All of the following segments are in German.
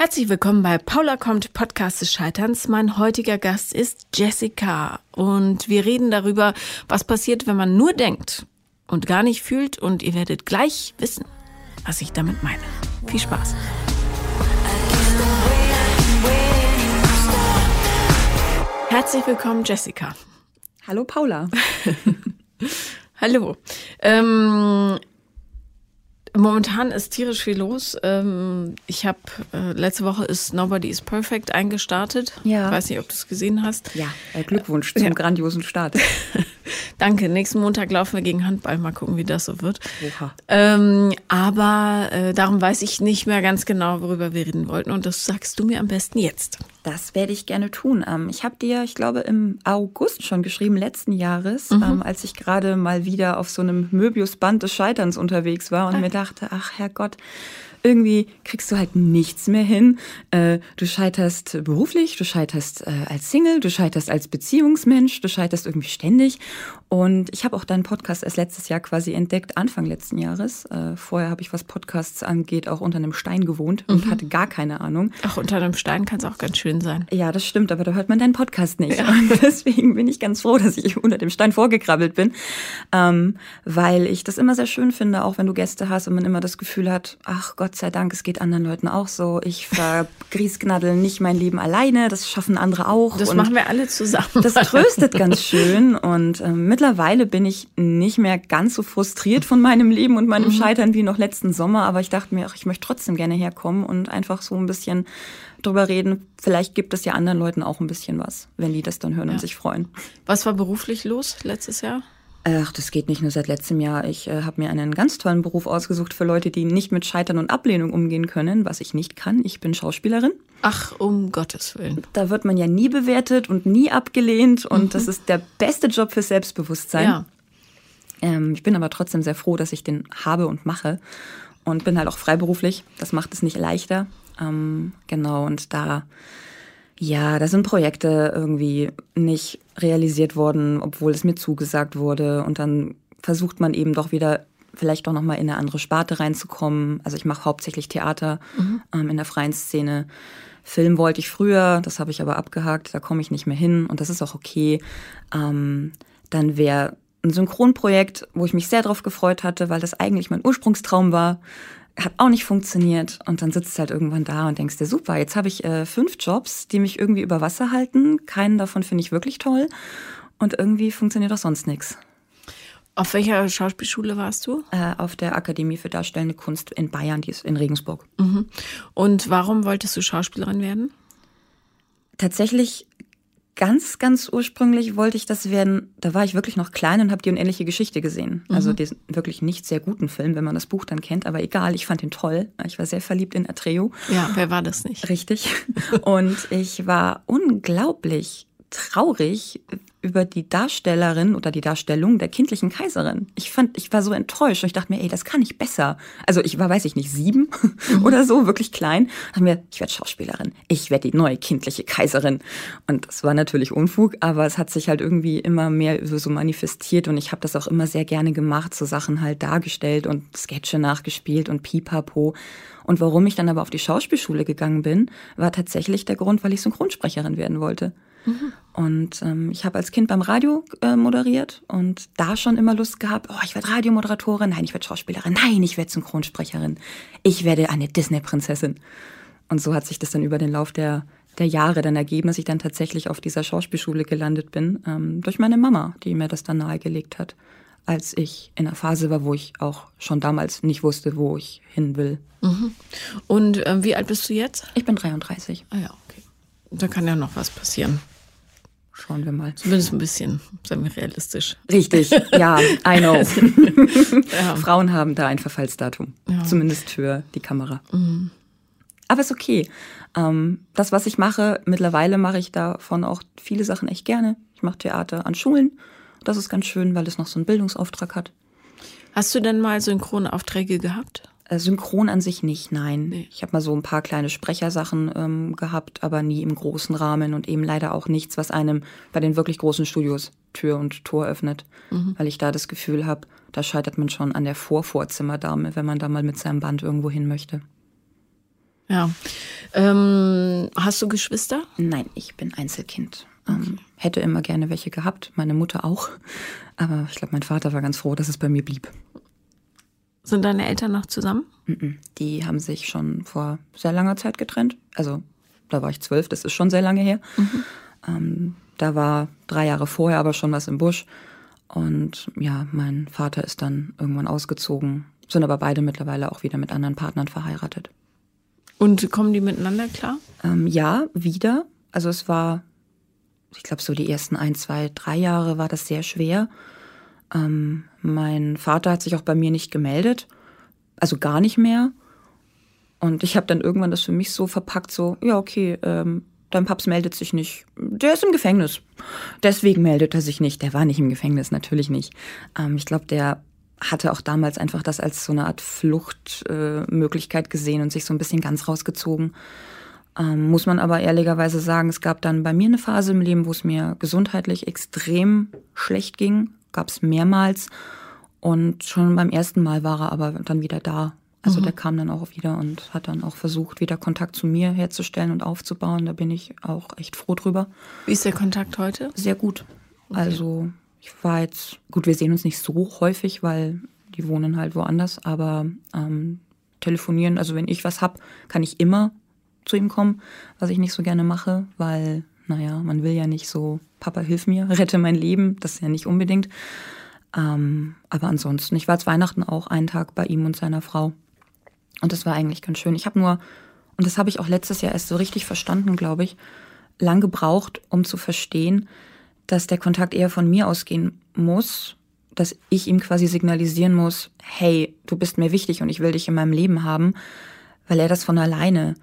Herzlich willkommen bei Paula kommt Podcast des Scheiterns. Mein heutiger Gast ist Jessica und wir reden darüber, was passiert, wenn man nur denkt und gar nicht fühlt und ihr werdet gleich wissen, was ich damit meine. Viel Spaß. Herzlich willkommen, Jessica. Hallo Paula. Hallo. Ähm, Momentan ist tierisch viel los. Ähm, ich habe äh, letzte Woche ist Nobody is Perfect eingestartet. Ja. Ich weiß nicht, ob du es gesehen hast. Ja, äh, Glückwunsch zum ja. grandiosen Start. Danke. Nächsten Montag laufen wir gegen Handball. Mal gucken, wie das so wird. Oha. Ähm, aber äh, darum weiß ich nicht mehr ganz genau, worüber wir reden wollten. Und das sagst du mir am besten jetzt. Das werde ich gerne tun. Ähm, ich habe dir, ich glaube, im August schon geschrieben, letzten Jahres, mhm. ähm, als ich gerade mal wieder auf so einem Möbiusband des Scheiterns unterwegs war und ah. mir dachte, ach Herrgott, irgendwie kriegst du halt nichts mehr hin. Äh, du scheiterst beruflich, du scheiterst äh, als Single, du scheiterst als Beziehungsmensch, du scheiterst irgendwie ständig. Und ich habe auch deinen Podcast erst letztes Jahr quasi entdeckt, Anfang letzten Jahres. Äh, vorher habe ich, was Podcasts angeht, auch unter einem Stein gewohnt und mhm. hatte gar keine Ahnung. Ach, unter einem Stein kann es auch ganz schön sein. Ja, das stimmt, aber da hört man deinen Podcast nicht. Ja. Und deswegen bin ich ganz froh, dass ich unter dem Stein vorgekrabbelt bin, ähm, weil ich das immer sehr schön finde, auch wenn du Gäste hast und man immer das Gefühl hat, ach Gott sei Dank, es geht anderen Leuten auch so. Ich vergriesknaddel nicht mein Leben alleine, das schaffen andere auch. Das machen wir alle zusammen. Das tröstet ganz schön und ähm, mittlerweile bin ich nicht mehr ganz so frustriert von meinem Leben und meinem mhm. Scheitern wie noch letzten Sommer, aber ich dachte mir, ach, ich möchte trotzdem gerne herkommen und einfach so ein bisschen drüber reden. Vielleicht gibt es ja anderen Leuten auch ein bisschen was, wenn die das dann hören ja. und sich freuen. Was war beruflich los letztes Jahr? Ach, das geht nicht nur seit letztem Jahr. Ich äh, habe mir einen ganz tollen Beruf ausgesucht für Leute, die nicht mit Scheitern und Ablehnung umgehen können, was ich nicht kann. Ich bin Schauspielerin. Ach, um Gottes Willen. Da wird man ja nie bewertet und nie abgelehnt und mhm. das ist der beste Job für Selbstbewusstsein. Ja. Ähm, ich bin aber trotzdem sehr froh, dass ich den habe und mache und bin halt auch freiberuflich. Das macht es nicht leichter. Ähm, genau, und da ja, da sind Projekte irgendwie nicht realisiert worden, obwohl es mir zugesagt wurde. Und dann versucht man eben doch wieder vielleicht doch nochmal in eine andere Sparte reinzukommen. Also ich mache hauptsächlich Theater mhm. ähm, in der freien Szene. Film wollte ich früher, das habe ich aber abgehakt, da komme ich nicht mehr hin und das ist auch okay. Ähm, dann wäre ein Synchronprojekt, wo ich mich sehr drauf gefreut hatte, weil das eigentlich mein Ursprungstraum war hat auch nicht funktioniert. Und dann sitzt du halt irgendwann da und denkst dir, super, jetzt habe ich äh, fünf Jobs, die mich irgendwie über Wasser halten. Keinen davon finde ich wirklich toll. Und irgendwie funktioniert auch sonst nichts. Auf welcher Schauspielschule warst du? Äh, auf der Akademie für Darstellende Kunst in Bayern, die ist in Regensburg. Mhm. Und warum wolltest du Schauspielerin werden? Tatsächlich ganz, ganz ursprünglich wollte ich das werden, da war ich wirklich noch klein und habe die unendliche Geschichte gesehen. Mhm. Also diesen wirklich nicht sehr guten Film, wenn man das Buch dann kennt, aber egal, ich fand ihn toll. Ich war sehr verliebt in Atreo. Ja, wer war das nicht? Richtig. Und ich war unglaublich traurig, über die Darstellerin oder die Darstellung der kindlichen Kaiserin. Ich fand, ich war so enttäuscht und ich dachte mir, ey, das kann ich besser. Also ich war, weiß ich nicht, sieben mhm. oder so, wirklich klein. Dachte mir, ich werde Schauspielerin. Ich werde die neue kindliche Kaiserin. Und das war natürlich Unfug, aber es hat sich halt irgendwie immer mehr so manifestiert und ich habe das auch immer sehr gerne gemacht, so Sachen halt dargestellt und Sketche nachgespielt und pipapo. Und warum ich dann aber auf die Schauspielschule gegangen bin, war tatsächlich der Grund, weil ich Synchronsprecherin werden wollte. Mhm. Und ähm, ich habe als Kind beim Radio äh, moderiert und da schon immer Lust gehabt, oh, ich werde Radiomoderatorin, nein, ich werde Schauspielerin, nein, ich werde Synchronsprecherin, ich werde eine Disney-Prinzessin. Und so hat sich das dann über den Lauf der, der Jahre dann ergeben, dass ich dann tatsächlich auf dieser Schauspielschule gelandet bin, ähm, durch meine Mama, die mir das dann nahegelegt hat, als ich in einer Phase war, wo ich auch schon damals nicht wusste, wo ich hin will. Mhm. Und ähm, wie alt bist du jetzt? Ich bin 33. Ah ja, okay. Da kann ja noch was passieren. Schauen wir mal. Zumindest ein bisschen, sagen wir realistisch. Richtig, ja, I know. ja. Frauen haben da ein Verfallsdatum. Ja. Zumindest für die Kamera. Mhm. Aber ist okay. Ähm, das, was ich mache, mittlerweile mache ich davon auch viele Sachen echt gerne. Ich mache Theater an Schulen. Das ist ganz schön, weil es noch so einen Bildungsauftrag hat. Hast du denn mal Synchronaufträge gehabt? Äh, synchron an sich nicht, nein. Nee. Ich habe mal so ein paar kleine Sprechersachen ähm, gehabt, aber nie im großen Rahmen und eben leider auch nichts, was einem bei den wirklich großen Studios Tür und Tor öffnet, mhm. weil ich da das Gefühl habe, da scheitert man schon an der Vorvorzimmerdame, wenn man da mal mit seinem Band irgendwo hin möchte. Ja. Ähm, hast du Geschwister? Nein, ich bin Einzelkind. Ähm, hätte immer gerne welche gehabt, meine Mutter auch. Aber ich glaube, mein Vater war ganz froh, dass es bei mir blieb. Sind deine Eltern noch zusammen? Die haben sich schon vor sehr langer Zeit getrennt. Also da war ich zwölf, das ist schon sehr lange her. Ähm, da war drei Jahre vorher aber schon was im Busch. Und ja, mein Vater ist dann irgendwann ausgezogen, sind aber beide mittlerweile auch wieder mit anderen Partnern verheiratet. Und kommen die miteinander klar? Ähm, ja, wieder. Also es war, ich glaube, so die ersten ein, zwei, drei Jahre war das sehr schwer. Ähm, mein Vater hat sich auch bei mir nicht gemeldet, also gar nicht mehr. Und ich habe dann irgendwann das für mich so verpackt, so, ja, okay, ähm, dein Paps meldet sich nicht. Der ist im Gefängnis. Deswegen meldet er sich nicht. Der war nicht im Gefängnis, natürlich nicht. Ähm, ich glaube, der hatte auch damals einfach das als so eine Art Fluchtmöglichkeit äh, gesehen und sich so ein bisschen ganz rausgezogen. Ähm, muss man aber ehrlicherweise sagen, es gab dann bei mir eine Phase im Leben, wo es mir gesundheitlich extrem schlecht ging. Gab es mehrmals. Und schon beim ersten Mal war er aber dann wieder da. Also der kam dann auch wieder und hat dann auch versucht, wieder Kontakt zu mir herzustellen und aufzubauen. Da bin ich auch echt froh drüber. Wie ist der Kontakt heute? Sehr gut. Also ich war jetzt, gut, wir sehen uns nicht so häufig, weil die wohnen halt woanders, aber ähm, telefonieren, also wenn ich was hab, kann ich immer zu ihm kommen, was ich nicht so gerne mache, weil, naja, man will ja nicht so, Papa, hilf mir, rette mein Leben, das ist ja nicht unbedingt. Ähm, aber ansonsten, ich war zu Weihnachten auch einen Tag bei ihm und seiner Frau. Und das war eigentlich ganz schön. Ich habe nur, und das habe ich auch letztes Jahr erst so richtig verstanden, glaube ich, lang gebraucht, um zu verstehen, dass der Kontakt eher von mir ausgehen muss, dass ich ihm quasi signalisieren muss, hey, du bist mir wichtig und ich will dich in meinem Leben haben, weil er das von alleine,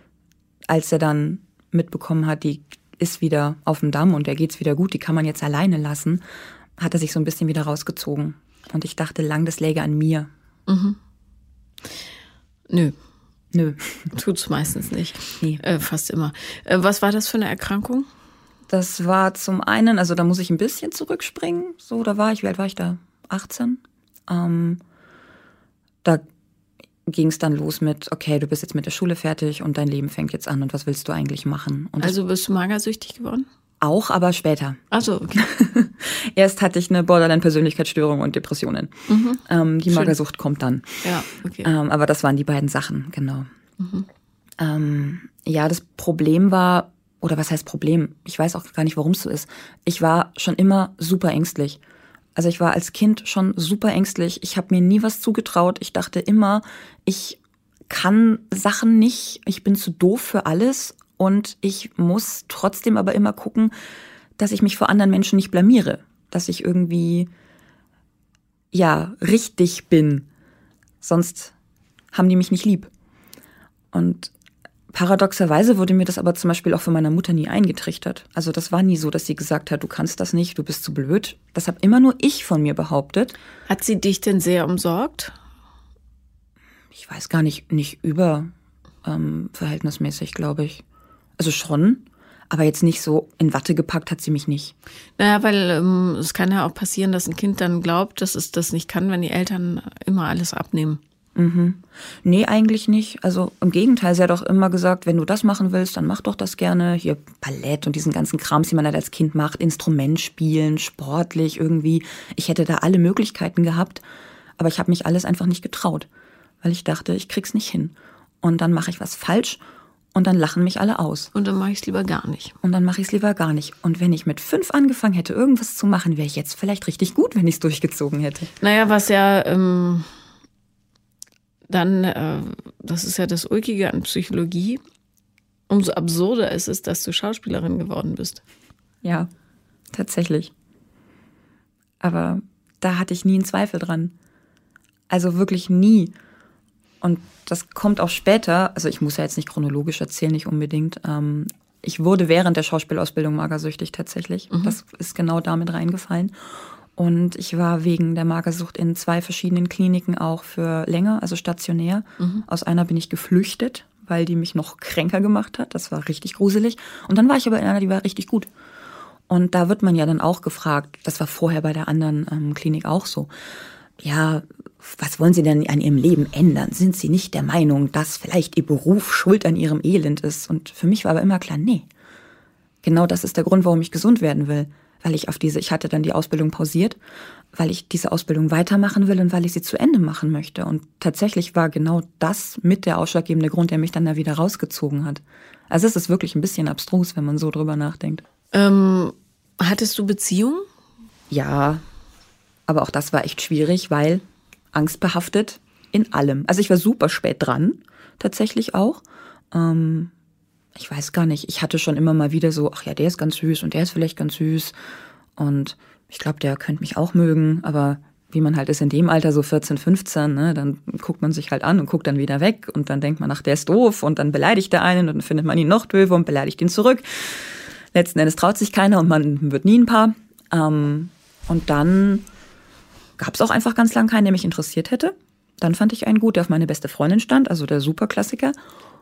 als er dann mitbekommen hat, die ist wieder auf dem Damm und der geht's wieder gut, die kann man jetzt alleine lassen, hat er sich so ein bisschen wieder rausgezogen. Und ich dachte lang, das läge an mir. Nö, Nö. tut's meistens nicht. Nee. Äh, fast immer. Äh, was war das für eine Erkrankung? Das war zum einen, also da muss ich ein bisschen zurückspringen. So, da war ich, wie alt war ich da? 18. Ähm, da ging es dann los mit, okay, du bist jetzt mit der Schule fertig und dein Leben fängt jetzt an und was willst du eigentlich machen? Und Also bist du magersüchtig geworden? auch, aber später. Also okay. Erst hatte ich eine Borderline-Persönlichkeitsstörung und Depressionen. Ähm, die Magersucht kommt dann. Ja, okay. Ähm, aber das waren die beiden Sachen, genau. Ähm, ja, das Problem war, oder was heißt Problem? Ich weiß auch gar nicht, warum es so ist. Ich war schon immer super ängstlich. Also ich war als Kind schon super ängstlich. Ich habe mir nie was zugetraut. Ich dachte immer, ich kann Sachen nicht. Ich bin zu doof für alles. Und ich muss trotzdem aber immer gucken, dass ich mich vor anderen Menschen nicht blamiere. Dass ich irgendwie, ja, richtig bin. Sonst haben die mich nicht lieb. Und paradoxerweise wurde mir das aber zum Beispiel auch von meiner Mutter nie eingetrichtert. Also das war nie so, dass sie gesagt hat, du kannst das nicht, du bist zu blöd. Das habe immer nur ich von mir behauptet. Hat sie dich denn sehr umsorgt? Ich weiß gar nicht, nicht über ähm, verhältnismäßig, glaube ich. Also schon, aber jetzt nicht so in Watte gepackt hat sie mich nicht. Naja, weil ähm, es kann ja auch passieren, dass ein Kind dann glaubt, dass es das nicht kann, wenn die Eltern immer alles abnehmen. Nee, eigentlich nicht. Also im Gegenteil, sie hat auch immer gesagt, wenn du das machen willst, dann mach doch das gerne. Hier Ballett und diesen ganzen Krams, die man halt als Kind macht, Instrument spielen, sportlich irgendwie. Ich hätte da alle Möglichkeiten gehabt, aber ich habe mich alles einfach nicht getraut, weil ich dachte, ich krieg's nicht hin. Und dann mache ich was falsch und dann lachen mich alle aus. Und dann mache ich es lieber gar nicht. Und dann mache ich es lieber gar nicht. Und wenn ich mit fünf angefangen hätte, irgendwas zu machen, wäre ich jetzt vielleicht richtig gut, wenn ich es durchgezogen hätte. Naja, was ja ähm, dann, äh, das ist ja das Ulkige an Psychologie, umso absurder ist es, dass du Schauspielerin geworden bist. Ja, tatsächlich. Aber da hatte ich nie einen Zweifel dran. Also wirklich nie. Und das kommt auch später, also ich muss ja jetzt nicht chronologisch erzählen, nicht unbedingt. Ähm, ich wurde während der Schauspielausbildung magersüchtig tatsächlich. Das ist genau damit reingefallen. Und ich war wegen der Magersucht in zwei verschiedenen Kliniken auch für länger, also stationär. Aus einer bin ich geflüchtet, weil die mich noch kränker gemacht hat. Das war richtig gruselig. Und dann war ich aber in einer, die war richtig gut. Und da wird man ja dann auch gefragt, das war vorher bei der anderen ähm, Klinik auch so, ja, was wollen Sie denn an Ihrem Leben ändern? Sind Sie nicht der Meinung, dass vielleicht Ihr Beruf schuld an Ihrem Elend ist? Und für mich war aber immer klar, nee. Genau das ist der Grund, warum ich gesund werden will. Weil ich auf diese, ich hatte dann die Ausbildung pausiert, weil ich diese Ausbildung weitermachen will und weil ich sie zu Ende machen möchte. Und tatsächlich war genau das mit der ausschlaggebende Grund, der mich dann da wieder rausgezogen hat. Also es ist wirklich ein bisschen abstrus, wenn man so drüber nachdenkt. Ähm, hattest du Beziehungen? Ja, aber auch das war echt schwierig, weil angstbehaftet in allem. Also ich war super spät dran, tatsächlich auch. Ähm, ich weiß gar nicht, ich hatte schon immer mal wieder so, ach ja, der ist ganz süß und der ist vielleicht ganz süß. Und ich glaube, der könnte mich auch mögen, aber wie man halt ist in dem Alter, so 14, 15, ne, dann guckt man sich halt an und guckt dann wieder weg und dann denkt man, ach, der ist doof und dann beleidigt der einen und dann findet man ihn noch döver und beleidigt ihn zurück. Letzten Endes traut sich keiner und man wird nie ein Paar. Ähm, und dann gab es auch einfach ganz lang keinen, der mich interessiert hätte. Dann fand ich einen gut, der auf meine beste Freundin stand, also der Superklassiker.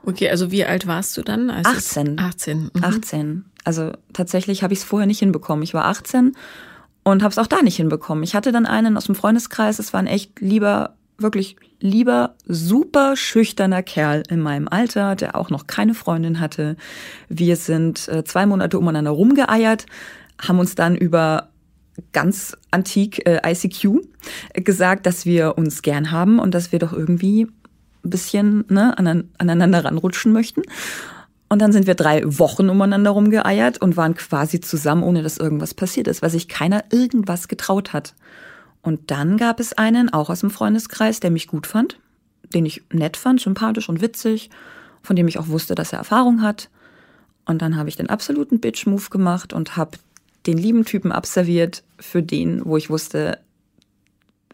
Okay, also wie alt warst du dann? 18. 18. Mhm. 18. Also tatsächlich habe ich es vorher nicht hinbekommen. Ich war 18 und habe es auch da nicht hinbekommen. Ich hatte dann einen aus dem Freundeskreis, es war ein echt lieber, wirklich lieber, super schüchterner Kerl in meinem Alter, der auch noch keine Freundin hatte. Wir sind äh, zwei Monate umeinander rumgeeiert, haben uns dann über ganz antik äh, ICQ gesagt, dass wir uns gern haben und dass wir doch irgendwie ein bisschen ne, aneinander ranrutschen möchten. Und dann sind wir drei Wochen umeinander rumgeeiert und waren quasi zusammen, ohne dass irgendwas passiert ist, weil sich keiner irgendwas getraut hat. Und dann gab es einen, auch aus dem Freundeskreis, der mich gut fand, den ich nett fand, sympathisch und witzig, von dem ich auch wusste, dass er Erfahrung hat. Und dann habe ich den absoluten Bitch-Move gemacht und habe den lieben Typen abserviert für den, wo ich wusste,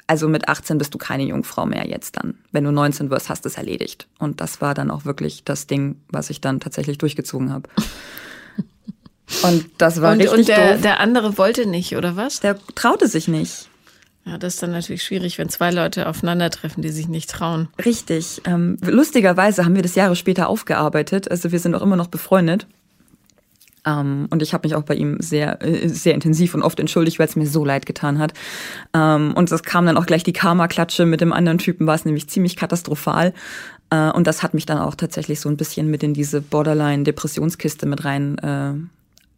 also mit 18 bist du keine Jungfrau mehr jetzt dann. Wenn du 19 wirst, hast du es erledigt. Und das war dann auch wirklich das Ding, was ich dann tatsächlich durchgezogen habe. Und das war und, richtig Und der, doof. der andere wollte nicht, oder was? Der traute sich nicht. Ja, das ist dann natürlich schwierig, wenn zwei Leute aufeinandertreffen, die sich nicht trauen. Richtig. Ähm, lustigerweise haben wir das Jahre später aufgearbeitet. Also wir sind auch immer noch befreundet. Ähm, und ich habe mich auch bei ihm sehr, äh, sehr intensiv und oft entschuldigt, weil es mir so leid getan hat. Ähm, und es kam dann auch gleich die Karma-Klatsche mit dem anderen Typen, war es nämlich ziemlich katastrophal. Äh, und das hat mich dann auch tatsächlich so ein bisschen mit in diese Borderline-Depressionskiste mit rein äh,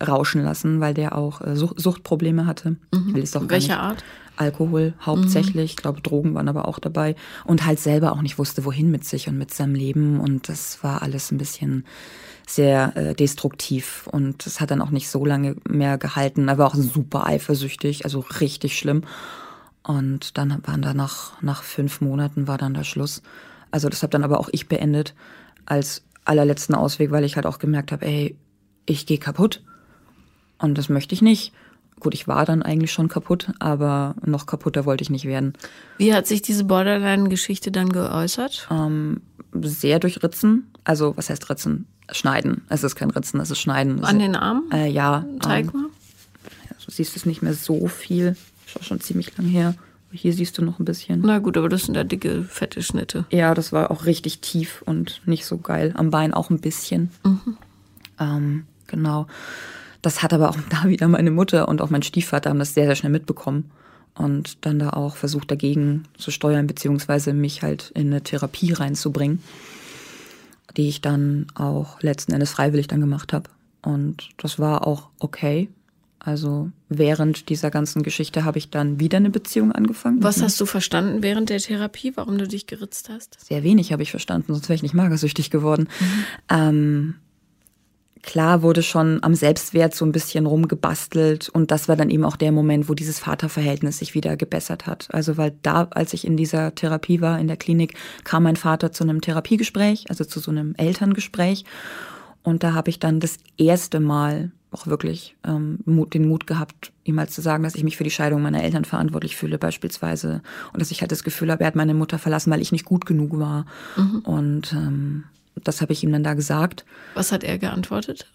rauschen lassen, weil der auch äh, Sucht Suchtprobleme hatte. Mhm. Will doch Welcher nicht. Art? Alkohol hauptsächlich, ich glaube Drogen waren aber auch dabei und halt selber auch nicht wusste, wohin mit sich und mit seinem Leben und das war alles ein bisschen sehr äh, destruktiv und es hat dann auch nicht so lange mehr gehalten. Er war auch super eifersüchtig, also richtig schlimm. Und dann waren da nach, nach fünf Monaten war dann der Schluss. Also das habe dann aber auch ich beendet als allerletzten Ausweg, weil ich halt auch gemerkt habe, ey, ich gehe kaputt. Und das möchte ich nicht. Gut, ich war dann eigentlich schon kaputt, aber noch kaputter wollte ich nicht werden. Wie hat sich diese Borderline-Geschichte dann geäußert? Ähm, sehr durch Ritzen. Also, was heißt Ritzen? Schneiden. Es ist kein Ritzen, es ist Schneiden. An den Armen? Äh, ja. Zeig mal. ja, du siehst es nicht mehr so viel. Ist auch schon ziemlich lang her. Hier siehst du noch ein bisschen. Na gut, aber das sind ja dicke, fette Schnitte. Ja, das war auch richtig tief und nicht so geil. Am Bein auch ein bisschen. Mhm. Ähm, genau. Das hat aber auch da wieder meine Mutter und auch mein Stiefvater haben das sehr, sehr schnell mitbekommen. Und dann da auch versucht dagegen zu steuern, beziehungsweise mich halt in eine Therapie reinzubringen, die ich dann auch letzten Endes freiwillig dann gemacht habe. Und das war auch okay. Also während dieser ganzen Geschichte habe ich dann wieder eine Beziehung angefangen. Was hast du verstanden während der Therapie, warum du dich geritzt hast? Sehr wenig habe ich verstanden, sonst wäre ich nicht magersüchtig geworden. Ähm, klar wurde schon am Selbstwert so ein bisschen rumgebastelt und das war dann eben auch der Moment, wo dieses Vaterverhältnis sich wieder gebessert hat. Also weil da, als ich in dieser Therapie war, in der Klinik, kam mein Vater zu einem Therapiegespräch, also zu so einem Elterngespräch und da habe ich dann das erste Mal auch wirklich ähm, Mut, den Mut gehabt, ihm mal zu sagen, dass ich mich für die Scheidung meiner Eltern verantwortlich fühle beispielsweise und dass ich halt das Gefühl habe, er hat meine Mutter verlassen, weil ich nicht gut genug war. Mhm. Und ähm, das habe ich ihm dann da gesagt. Was hat er geantwortet?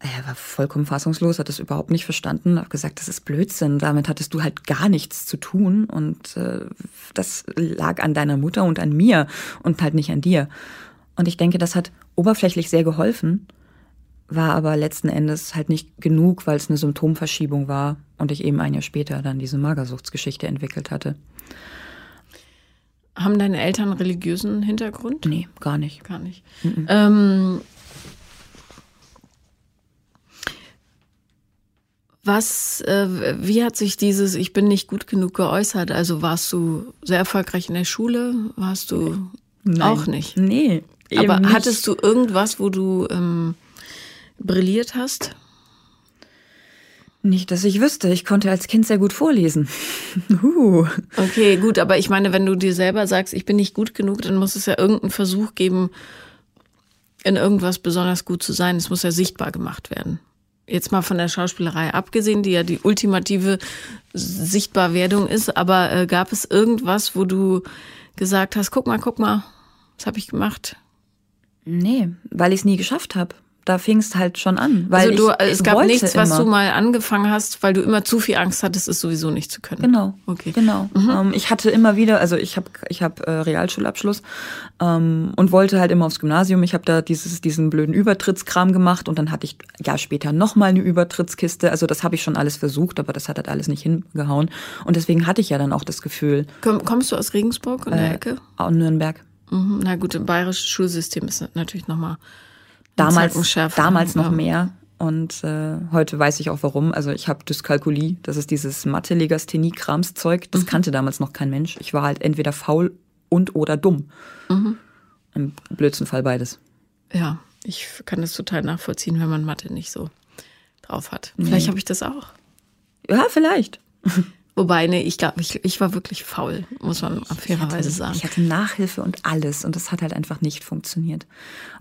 Er war vollkommen fassungslos, hat das überhaupt nicht verstanden, hat gesagt, das ist Blödsinn, damit hattest du halt gar nichts zu tun und äh, das lag an deiner Mutter und an mir und halt nicht an dir. Und ich denke, das hat oberflächlich sehr geholfen, war aber letzten Endes halt nicht genug, weil es eine Symptomverschiebung war und ich eben ein Jahr später dann diese Magersuchtsgeschichte entwickelt hatte. Haben deine Eltern religiösen Hintergrund? Nee, gar nicht. Gar nicht. Ähm, was, äh, wie hat sich dieses Ich bin nicht gut genug geäußert? Also warst du sehr erfolgreich in der Schule? Warst du auch nicht? Nee. Aber eben nicht. hattest du irgendwas, wo du ähm, brilliert hast? Nicht, dass ich wüsste. Ich konnte als Kind sehr gut vorlesen. uh. Okay, gut, aber ich meine, wenn du dir selber sagst, ich bin nicht gut genug, dann muss es ja irgendeinen Versuch geben, in irgendwas besonders gut zu sein. Es muss ja sichtbar gemacht werden. Jetzt mal von der Schauspielerei abgesehen, die ja die ultimative Sichtbarwerdung ist, aber äh, gab es irgendwas, wo du gesagt hast, guck mal, guck mal, was habe ich gemacht? Nee, weil ich es nie geschafft habe. Da fing es halt schon an. Weil also du, ich, es gab nichts, was immer. du mal angefangen hast, weil du immer zu viel Angst hattest, es sowieso nicht zu können. Genau. Okay. Mhm. Genau. Ähm, ich hatte immer wieder, also ich habe ich hab, äh, Realschulabschluss ähm, und wollte halt immer aufs Gymnasium. Ich habe da dieses, diesen blöden Übertrittskram gemacht und dann hatte ich ja später nochmal eine Übertrittskiste. Also das habe ich schon alles versucht, aber das hat halt alles nicht hingehauen. Und deswegen hatte ich ja dann auch das Gefühl, Komm, kommst du aus Regensburg in der Äh, Ecke? auch Nürnberg. Mhm. Na gut, im bayerischen Schulsystem ist natürlich nochmal damals, damals noch ja. mehr. Und äh, heute weiß ich auch warum. Also ich habe Dyskalkulie, das ist dieses Mathe-Legasthenie-Kramszeug. Das kannte damals noch kein Mensch. Ich war halt entweder faul und oder dumm. Im blödsten Fall beides. Ja, ich kann das total nachvollziehen, wenn man Mathe nicht so drauf hat. Vielleicht habe ich das auch. Ja, vielleicht. Wobei, nee, ich glaube, ich, ich war wirklich faul, muss man fairerweise sagen. Ich hatte Nachhilfe und alles und das hat halt einfach nicht funktioniert.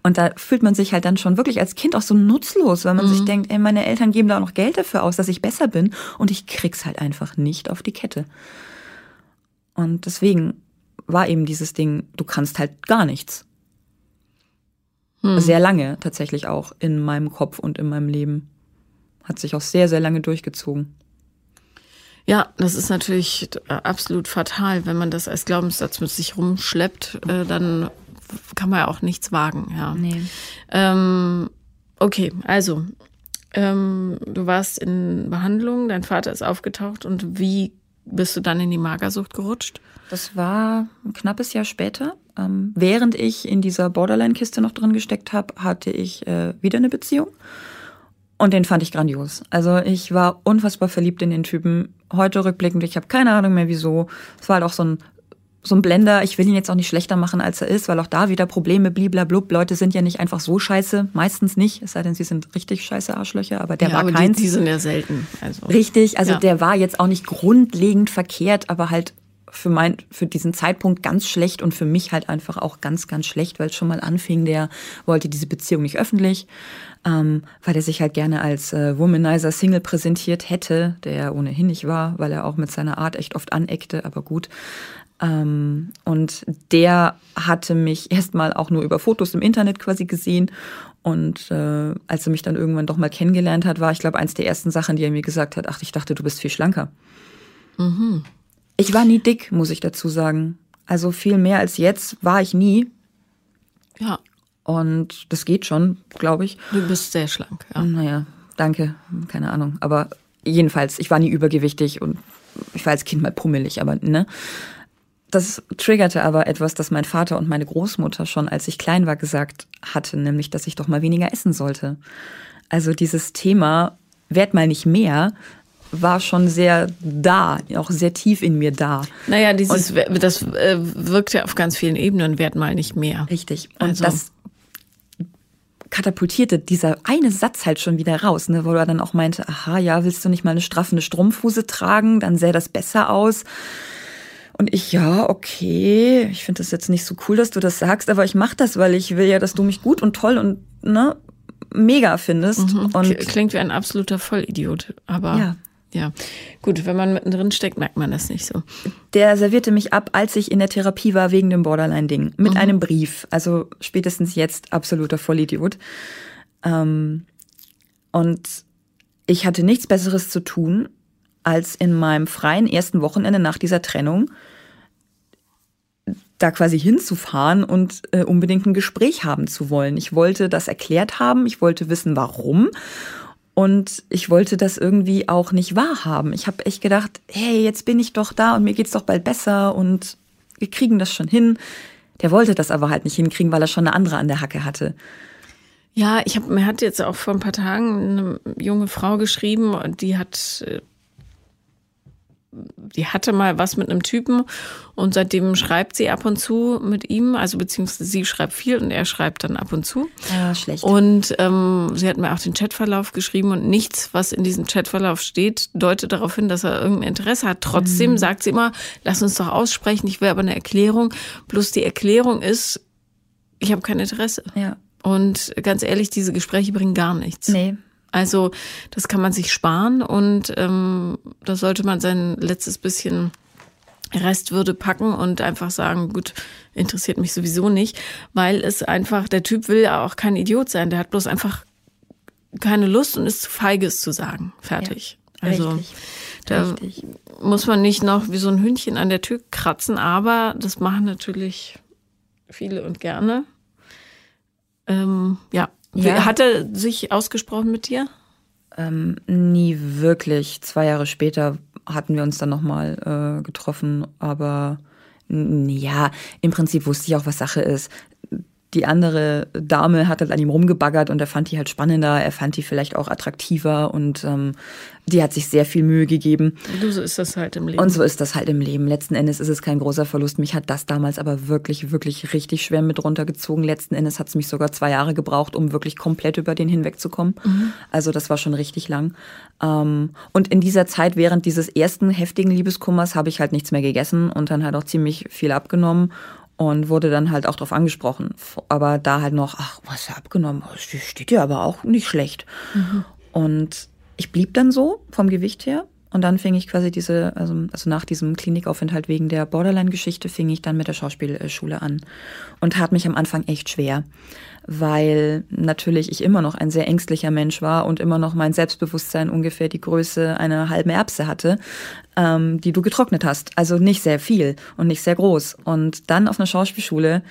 Und da fühlt man sich halt dann schon wirklich als Kind auch so nutzlos, weil man sich denkt, ey, meine Eltern geben da auch noch Geld dafür aus, dass ich besser bin und ich krieg's halt einfach nicht auf die Kette. Und deswegen war eben dieses Ding, du kannst halt gar nichts. Sehr lange tatsächlich auch in meinem Kopf und in meinem Leben. Hat sich auch sehr, sehr lange durchgezogen. Ja, das ist natürlich äh, absolut fatal, wenn man das als Glaubenssatz mit sich rumschleppt, äh, dann kann man ja auch nichts wagen, ja. Nee. Ähm, okay, also ähm, du warst in Behandlung, dein Vater ist aufgetaucht und wie bist du dann in die Magersucht gerutscht? Das war ein knappes Jahr später. Ähm, während ich in dieser Borderline-Kiste noch drin gesteckt habe, hatte ich äh, wieder eine Beziehung. Und den fand ich grandios. Also ich war unfassbar verliebt in den Typen. Heute rückblickend, ich habe keine Ahnung mehr wieso. Es war halt auch so ein, so ein Blender. Ich will ihn jetzt auch nicht schlechter machen, als er ist, weil auch da wieder Probleme, bliblablub. Leute sind ja nicht einfach so scheiße. Meistens nicht, es sei denn, sie sind richtig scheiße Arschlöcher. Aber der ja, war aber keins. Die, die sind ja selten. Also. Richtig, also Ja. der war jetzt auch nicht grundlegend verkehrt, aber halt für mein, für diesen Zeitpunkt ganz schlecht und für mich halt einfach auch ganz, ganz schlecht, weil es schon mal anfing, der wollte diese Beziehung nicht öffentlich, ähm, weil er sich halt gerne als äh, Womanizer Single präsentiert hätte, der er ohnehin nicht war, weil er auch mit seiner Art echt oft aneckte, aber gut. Ähm, und der hatte mich erstmal auch nur über Fotos im Internet quasi gesehen. Und äh, als er mich dann irgendwann doch mal kennengelernt hat, war ich glaube eins der ersten Sachen, die er mir gesagt hat, ach, ich dachte, du bist viel schlanker. Ich war nie dick, muss ich dazu sagen. Also viel mehr als jetzt war ich nie. Ja, Und das geht schon, glaube ich. du bist sehr schlank. Ja. Naja, danke, keine Ahnung. Aber jedenfalls, ich war nie übergewichtig und ich war als Kind mal pummelig, aber ne. Das triggerte aber etwas, das mein Vater und meine Großmutter schon, als ich klein war, gesagt hatten, nämlich, dass ich doch mal weniger essen sollte. Also dieses Thema, werd mal nicht mehr, war schon sehr da, auch sehr tief in mir da. Naja, dieses, das äh, wirkt ja auf ganz vielen Ebenen, werd mal nicht mehr. Richtig. Und Also- das katapultierte dieser eine Satz halt schon wieder raus, ne, wo er dann auch meinte, aha, ja, willst du nicht mal eine straffende Strumpfhose tragen, dann sähe das besser aus. Und ich, ja, okay, ich finde das jetzt nicht so cool, dass du das sagst, aber ich mache das, weil ich will ja, dass du mich gut und toll und ne, mega findest. Und K- Klingt wie ein absoluter Vollidiot, aber Ja. Ja. Gut, wenn man mittendrin steckt, merkt man das nicht so. der servierte mich ab, als ich in der Therapie war wegen dem Borderline-Ding. Mit einem Brief. Also spätestens jetzt absoluter Vollidiot. Ähm, und ich hatte nichts Besseres zu tun, als in meinem freien ersten Wochenende nach dieser Trennung da quasi hinzufahren und äh, unbedingt ein Gespräch haben zu wollen. Ich wollte das erklärt haben, ich wollte wissen, warum. Und ich wollte das irgendwie auch nicht wahrhaben. Ich habe echt gedacht, hey, jetzt bin ich doch da und mir geht's doch bald besser und wir kriegen das schon hin. Der wollte das aber halt nicht hinkriegen, weil er schon eine andere an der Hacke hatte. Ja, ich habe mir hat jetzt auch vor ein paar Tagen eine junge Frau geschrieben, die hat äh, die hatte mal was mit einem Typen und seitdem schreibt sie ab und zu mit ihm, also beziehungsweise sie schreibt viel und er schreibt dann ab und zu. Ja, schlecht. Und ähm, sie hat mir auch den Chatverlauf geschrieben und nichts, was in diesem Chatverlauf steht, deutet darauf hin, dass er irgendein Interesse hat. Trotzdem mhm. sagt sie immer, lass uns doch aussprechen, ich will aber eine Erklärung. Bloß die Erklärung ist, ich habe kein Interesse. Ja. Und ganz ehrlich, diese Gespräche bringen gar nichts. Nee. Also das kann man sich sparen und ähm, da sollte man sein letztes bisschen Restwürde packen und einfach sagen, gut, interessiert mich sowieso nicht, weil es einfach, der Typ will ja auch kein Idiot sein, der hat bloß einfach keine Lust und ist zu feige, es zu sagen. Fertig. Ja, also richtig. da Richtig. muss man nicht noch wie so ein Hündchen an der Tür kratzen, aber das machen natürlich viele und gerne. Ähm, ja. Ja. Hat er sich ausgesprochen mit dir? Ähm, nie wirklich. Zwei Jahre später hatten wir uns dann nochmal äh, getroffen, aber ja, im Prinzip wusste ich auch, was Sache ist. Die andere Dame hat halt an ihm rumgebaggert und er fand die halt spannender, er fand die vielleicht auch attraktiver und ähm, die hat sich sehr viel Mühe gegeben. Du, so ist das halt im Leben. Und so ist das halt im Leben. Letzten Endes ist es kein großer Verlust. Mich hat das damals aber wirklich, wirklich richtig schwer mit runtergezogen. Letzten Endes hat es mich sogar zwei Jahre gebraucht, um wirklich komplett über den hinwegzukommen. Also das war schon richtig lang. Ähm, und in dieser Zeit, während dieses ersten heftigen Liebeskummers, habe ich halt nichts mehr gegessen und dann halt auch ziemlich viel abgenommen und wurde dann halt auch drauf angesprochen. Aber da halt noch, ach, was für abgenommen? Das steht ja aber auch nicht schlecht. Und ich blieb dann so vom Gewicht her. Und dann fing ich quasi diese, also, also nach diesem Klinikaufenthalt wegen der Borderline-Geschichte, fing ich dann mit der Schauspielschule an. Und tat mich am Anfang echt schwer, weil natürlich ich immer noch ein sehr ängstlicher Mensch war und immer noch mein Selbstbewusstsein ungefähr die Größe einer halben Erbse hatte, ähm, die du getrocknet hast. Also nicht sehr viel und nicht sehr groß. Und dann auf einer Schauspielschule,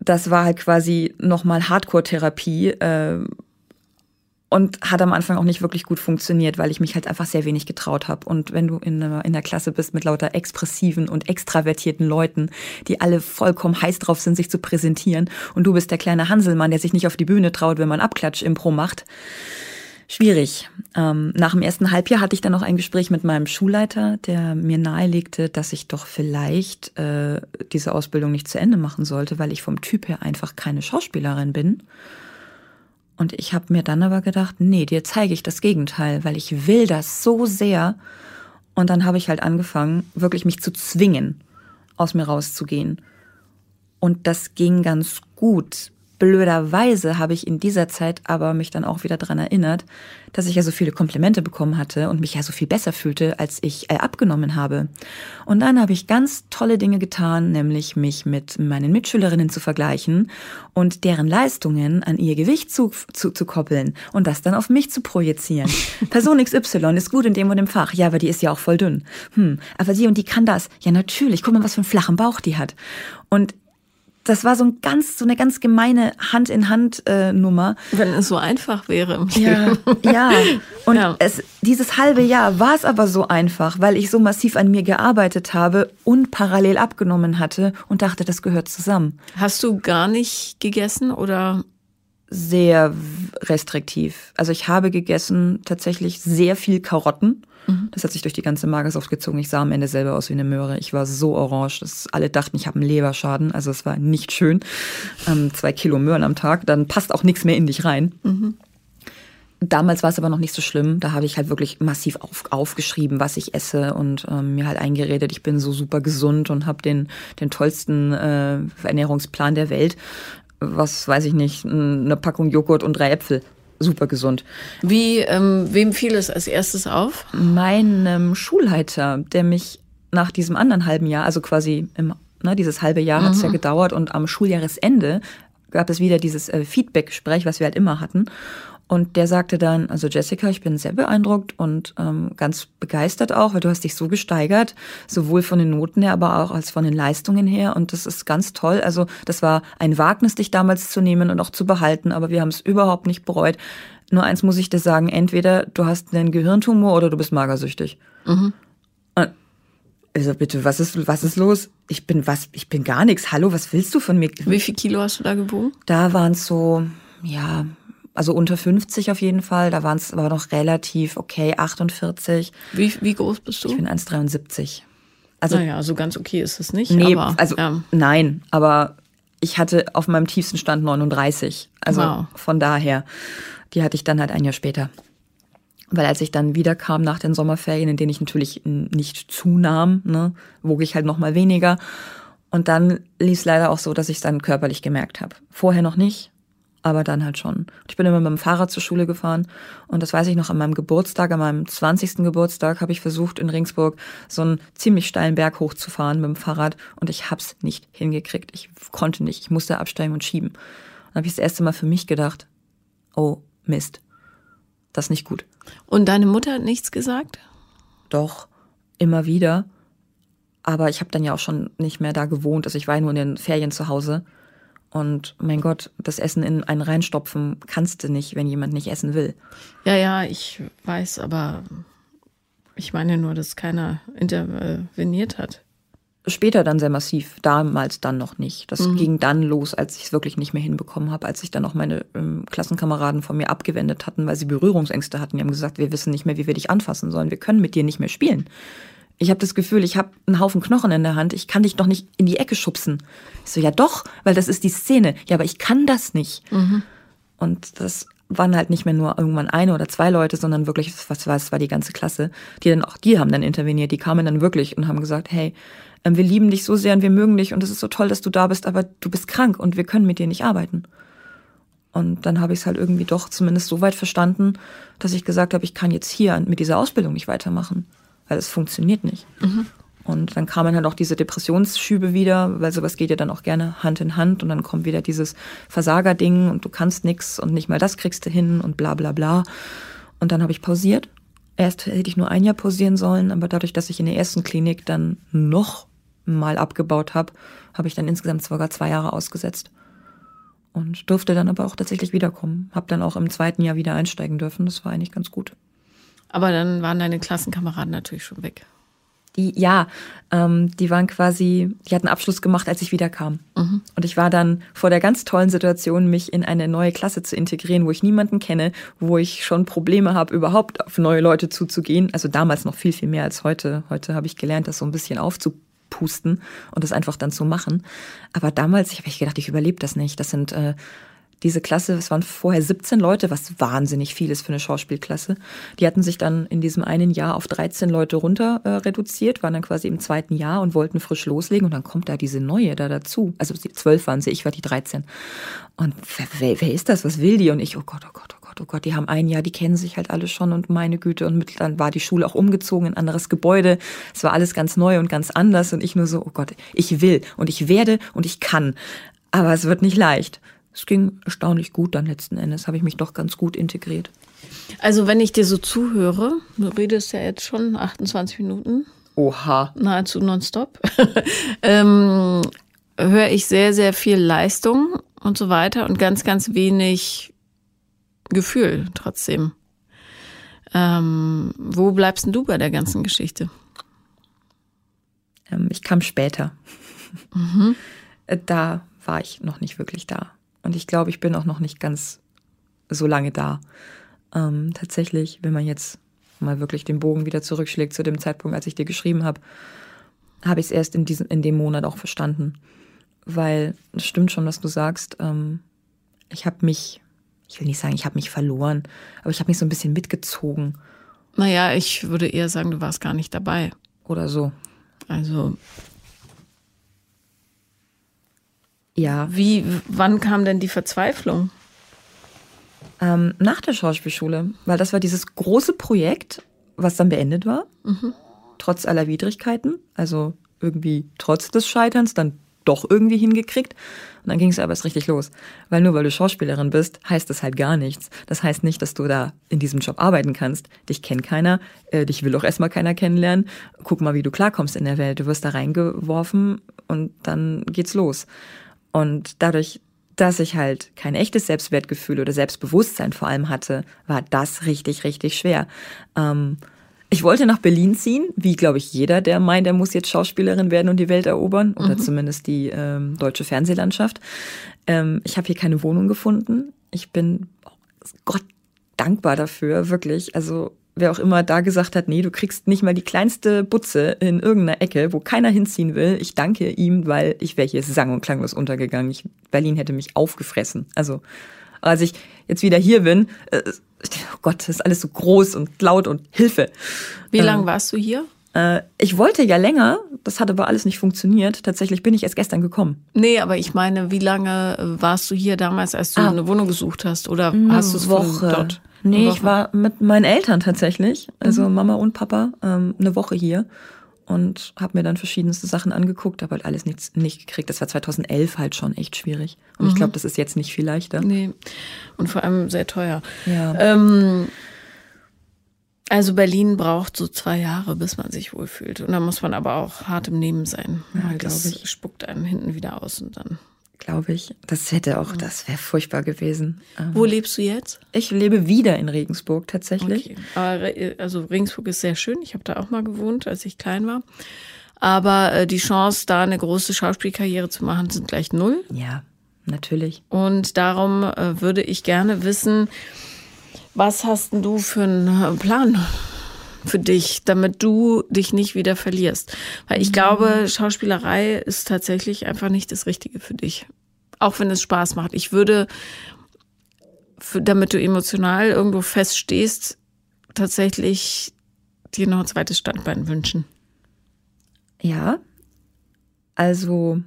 das war halt quasi nochmal Hardcore-Therapie. Äh, und hat am Anfang auch nicht wirklich gut funktioniert, weil ich mich halt einfach sehr wenig getraut habe. Und wenn du in einer, in der Klasse bist mit lauter expressiven und extravertierten Leuten, die alle vollkommen heiß drauf sind, sich zu präsentieren, und du bist der kleine Hanselmann, der sich nicht auf die Bühne traut, wenn man Abklatsch-Impro macht, schwierig. Ähm, nach dem ersten Halbjahr hatte ich dann noch ein Gespräch mit meinem Schulleiter, der mir nahelegte, dass ich doch vielleicht äh, diese Ausbildung nicht zu Ende machen sollte, weil ich vom Typ her einfach keine Schauspielerin bin. Und ich habe mir dann aber gedacht, nee, dir zeige ich das Gegenteil, weil ich will das so sehr. Und dann habe ich halt angefangen, wirklich mich zu zwingen, aus mir rauszugehen. Und das ging ganz gut. Blöderweise habe ich in dieser Zeit aber mich dann auch wieder dran erinnert, dass ich ja so viele Komplimente bekommen hatte und mich ja so viel besser fühlte, als ich äh, abgenommen habe. Und dann habe ich ganz tolle Dinge getan, nämlich mich mit meinen Mitschülerinnen zu vergleichen und deren Leistungen an ihr Gewicht zu, zu, zu koppeln und das dann auf mich zu projizieren. Person XY ist gut in dem und dem Fach. Ja, aber die ist ja auch voll dünn. Hm, aber die und die kann das. Ja, natürlich. Guck mal, was für einen flachen Bauch die hat. Und das war so ein ganz, so eine ganz gemeine Hand-in-Hand-Nummer. Wenn es so einfach wäre im Ja, Leben. ja. Und Ja. Es, dieses halbe Jahr war es aber so einfach, weil ich so massiv an mir gearbeitet habe und parallel abgenommen hatte und dachte, das gehört zusammen. Hast du gar nicht gegessen oder Sehr restriktiv. Also ich habe gegessen tatsächlich sehr viel Karotten. Das hat sich durch die ganze Magersucht gezogen. Ich sah am Ende selber aus wie eine Möhre. Ich war so orange, dass alle dachten, ich habe einen Leberschaden. Also es war nicht schön. Ähm, zwei Kilo Möhren am Tag, dann passt auch nichts mehr in dich rein. Damals war es aber noch nicht so schlimm. Da habe ich halt wirklich massiv auf, aufgeschrieben, was ich esse und ähm, mir halt eingeredet, ich bin so super gesund und habe den, den tollsten äh, Ernährungsplan der Welt. Was weiß ich nicht, eine Packung Joghurt und drei Äpfel. Super gesund. wie, ähm, wem fiel es als erstes auf? Meinem Schulleiter, der mich nach diesem anderen halben Jahr, also quasi im, ne, dieses halbe Jahr hat es ja gedauert und am Schuljahresende gab es wieder dieses äh, Feedback-Gespräch, was wir halt immer hatten. Und der sagte dann, also Jessica, ich bin sehr beeindruckt und ähm, ganz begeistert auch, weil du hast dich so gesteigert, sowohl von den Noten her, aber auch als von den Leistungen her. Und das ist ganz toll. Also das war ein Wagnis, dich damals zu nehmen und auch zu behalten, aber wir haben es überhaupt nicht bereut. Nur eins muss ich dir sagen, entweder du hast einen Gehirntumor oder du bist magersüchtig. Und Also bitte, was ist, was ist los? Ich bin was, ich bin gar nichts. Hallo, was willst du von mir? Wie viel Kilo hast du da gewogen? Da waren es so, ja, also unter 50 auf jeden Fall. Da waren es aber noch relativ okay, 48. Wie, wie groß bist du? Ich bin 1,73. Also, naja, so ganz okay ist es nicht. Nee, aber, also ja. nein, aber ich hatte auf meinem tiefsten Stand 39. Also Wow. von daher, die hatte ich dann halt ein Jahr später. Weil als ich dann wiederkam nach den Sommerferien, in denen ich natürlich nicht zunahm, ne, wog ich halt noch mal weniger. Und dann lief es leider auch so, dass ich es dann körperlich gemerkt habe. Vorher noch nicht, aber dann halt schon. Ich bin immer mit dem Fahrrad zur Schule gefahren und das weiß ich noch an meinem Geburtstag, an meinem 20. Geburtstag habe ich versucht in Ringsburg so einen ziemlich steilen Berg hochzufahren mit dem Fahrrad und ich hab's nicht hingekriegt. Ich konnte nicht, ich musste absteigen und schieben. Dann habe ich das erste Mal für mich gedacht, oh Mist, das ist nicht gut. Und deine Mutter hat nichts gesagt? Doch, immer wieder. Aber ich habe dann ja auch schon nicht mehr da gewohnt. Also ich war ja nur in den Ferien zu Hause. Und mein Gott, das Essen in einen reinstopfen kannst du nicht, wenn jemand nicht essen will. Ja, ja, ich weiß, aber ich meine nur, dass keiner interveniert hat. Später dann sehr massiv, damals dann noch nicht. Das ging dann los, als ich es wirklich nicht mehr hinbekommen habe, als sich dann auch meine ähm, Klassenkameraden von mir abgewendet hatten, weil sie Berührungsängste hatten. Die haben gesagt, wir wissen nicht mehr, wie wir dich anfassen sollen. Wir können mit dir nicht mehr spielen. Ich habe das Gefühl, ich habe einen Haufen Knochen in der Hand. Ich kann dich doch nicht in die Ecke schubsen. Ich so, ja doch, weil das ist die Szene. Ja, aber ich kann das nicht. Und das waren halt nicht mehr nur irgendwann eine oder zwei Leute, sondern wirklich, was war es, war die ganze Klasse, die dann auch, die haben dann interveniert, die kamen dann wirklich und haben gesagt, hey, ähm, wir lieben dich so sehr und wir mögen dich und es ist so toll, dass du da bist, aber du bist krank und wir können mit dir nicht arbeiten. Und dann habe ich es halt irgendwie doch zumindest so weit verstanden, dass ich gesagt habe, ich kann jetzt hier mit dieser Ausbildung nicht weitermachen, weil es funktioniert nicht. Und dann kamen halt auch diese Depressionsschübe wieder, weil sowas geht ja dann auch gerne Hand in Hand und dann kommt wieder dieses Versagerding und du kannst nix und nicht mal das kriegst du hin und bla bla bla. Und dann habe ich pausiert. Erst hätte ich nur ein Jahr pausieren sollen, aber dadurch, dass ich in der ersten Klinik dann noch mal abgebaut habe, habe ich dann insgesamt sogar zwei Jahre ausgesetzt. Und durfte dann aber auch tatsächlich wiederkommen. Habe dann auch im zweiten Jahr wieder einsteigen dürfen. Das war eigentlich ganz gut. Aber dann waren deine Klassenkameraden natürlich schon weg. Die, ja, ähm, die waren quasi, die hatten Abschluss gemacht, als ich wiederkam. Und ich war dann vor der ganz tollen Situation, mich in eine neue Klasse zu integrieren, wo ich niemanden kenne, wo ich schon Probleme habe, überhaupt auf neue Leute zuzugehen. Also damals noch viel, viel mehr als heute. Heute habe ich gelernt, das so ein bisschen aufzupusten und das einfach dann zu machen. Aber damals, ich habe echt gedacht, ich überlebe das nicht. Das sind äh, diese Klasse, es waren vorher 17 Leute, was wahnsinnig viel ist für eine Schauspielklasse. Die hatten sich dann in diesem einen Jahr auf 13 Leute runter äh, reduziert, waren dann quasi im zweiten Jahr und wollten frisch loslegen. Und dann kommt da diese neue da dazu. Also 12 waren sie, ich war die 13. Und wer, wer, wer ist das? Was will die? Und ich, oh Gott, oh Gott, oh Gott, oh Gott, die haben ein Jahr, die kennen sich halt alle schon und meine Güte. Und mit, dann war die Schule auch umgezogen in ein anderes Gebäude. Es war alles ganz neu und ganz anders. Und ich nur so, oh Gott, ich will und ich werde und ich kann. Aber es wird nicht leicht. Es ging erstaunlich gut dann letzten Endes, habe ich mich doch ganz gut integriert. Also wenn ich dir so zuhöre, du redest ja jetzt schon 28 Minuten, Oha. nahezu nonstop, ähm, höre ich sehr, sehr viel Leistung und so weiter und ganz, ganz wenig Gefühl trotzdem. Ähm, wo bleibst denn du bei der ganzen Geschichte? Ähm, ich kam später. Äh, Da war ich noch nicht wirklich da. Und ich glaube, ich bin auch noch nicht ganz so lange da. Ähm, tatsächlich, wenn man jetzt mal wirklich den Bogen wieder zurückschlägt zu dem Zeitpunkt, als ich dir geschrieben habe, habe ich es erst in, diesem, in dem Monat auch verstanden. Weil es stimmt schon, was du sagst. Ähm, ich habe mich, ich will nicht sagen, ich habe mich verloren, aber ich habe mich so ein bisschen mitgezogen Naja, ich würde eher sagen, du warst gar nicht dabei. oder so. Also Ja. wie, wann kam denn die Verzweiflung? Ähm, nach der Schauspielschule, weil das war dieses große Projekt, was dann beendet war, trotz aller Widrigkeiten, also irgendwie trotz des Scheiterns, dann doch irgendwie hingekriegt. Und dann ging es aber erst richtig los. Weil nur weil du Schauspielerin bist, heißt das halt gar nichts. Das heißt nicht, dass du da in diesem Job arbeiten kannst. Dich kennt keiner, äh, dich will auch erstmal keiner kennenlernen. Guck mal, wie du klarkommst in der Welt. Du wirst da reingeworfen und dann geht's los. Und dadurch, dass ich halt kein echtes Selbstwertgefühl oder Selbstbewusstsein vor allem hatte, war das richtig, richtig schwer. Ähm, Ich wollte nach Berlin ziehen, wie glaube ich jeder, der meint, er muss jetzt Schauspielerin werden und die Welt erobern oder mhm. zumindest die ähm, deutsche Fernsehlandschaft. Ähm, ich habe hier keine Wohnung gefunden. Ich bin Gott dankbar dafür, wirklich. Also wer auch immer da gesagt hat, nee, du kriegst nicht mal die kleinste Butze in irgendeiner Ecke, wo keiner hinziehen will. Ich danke ihm, weil ich wäre hier sang- und klanglos untergegangen. Ich, Berlin hätte mich aufgefressen. Also als ich jetzt wieder hier bin, äh, oh Gott, das ist alles so groß und laut und Hilfe. Wie ähm, lange warst du hier? Äh, ich wollte ja länger, das hat aber alles nicht funktioniert. Tatsächlich bin ich erst gestern gekommen. Nee, aber ich meine, wie lange warst du hier damals, als du ah, eine Wohnung gesucht hast? Oder hast du es von dort? Nee, ich war mit meinen Eltern tatsächlich, also mhm. Mama und Papa, ähm, eine Woche hier und habe mir dann verschiedenste Sachen angeguckt, habe halt alles nicht, nicht gekriegt. Das war 2011 halt schon echt schwierig. Und mhm. ich glaube, das ist jetzt nicht viel leichter. Nee, und vor allem sehr teuer. Ja. Ähm, also Berlin braucht so zwei Jahre, bis man sich wohlfühlt. Und da muss man aber auch hart im Nehmen sein, ja, das ich. spuckt einen hinten wieder aus und dann glaube ich. Das hätte auch, das wäre furchtbar gewesen. Wo lebst du jetzt? Ich lebe wieder in Regensburg tatsächlich. Okay. Also Regensburg ist sehr schön. Ich habe da auch mal gewohnt, als ich klein war. Aber äh, die Chance, da eine große Schauspielkarriere zu machen, sind gleich null. Ja, natürlich. Und darum äh, würde ich gerne wissen, was hast denn du für einen Plan für dich, damit du dich nicht wieder verlierst. Weil ich mhm. glaube, Schauspielerei ist tatsächlich einfach nicht das Richtige für dich. Auch wenn es Spaß macht. Ich würde, für, damit du emotional irgendwo feststehst, tatsächlich dir noch ein zweites Standbein wünschen. Ja. Also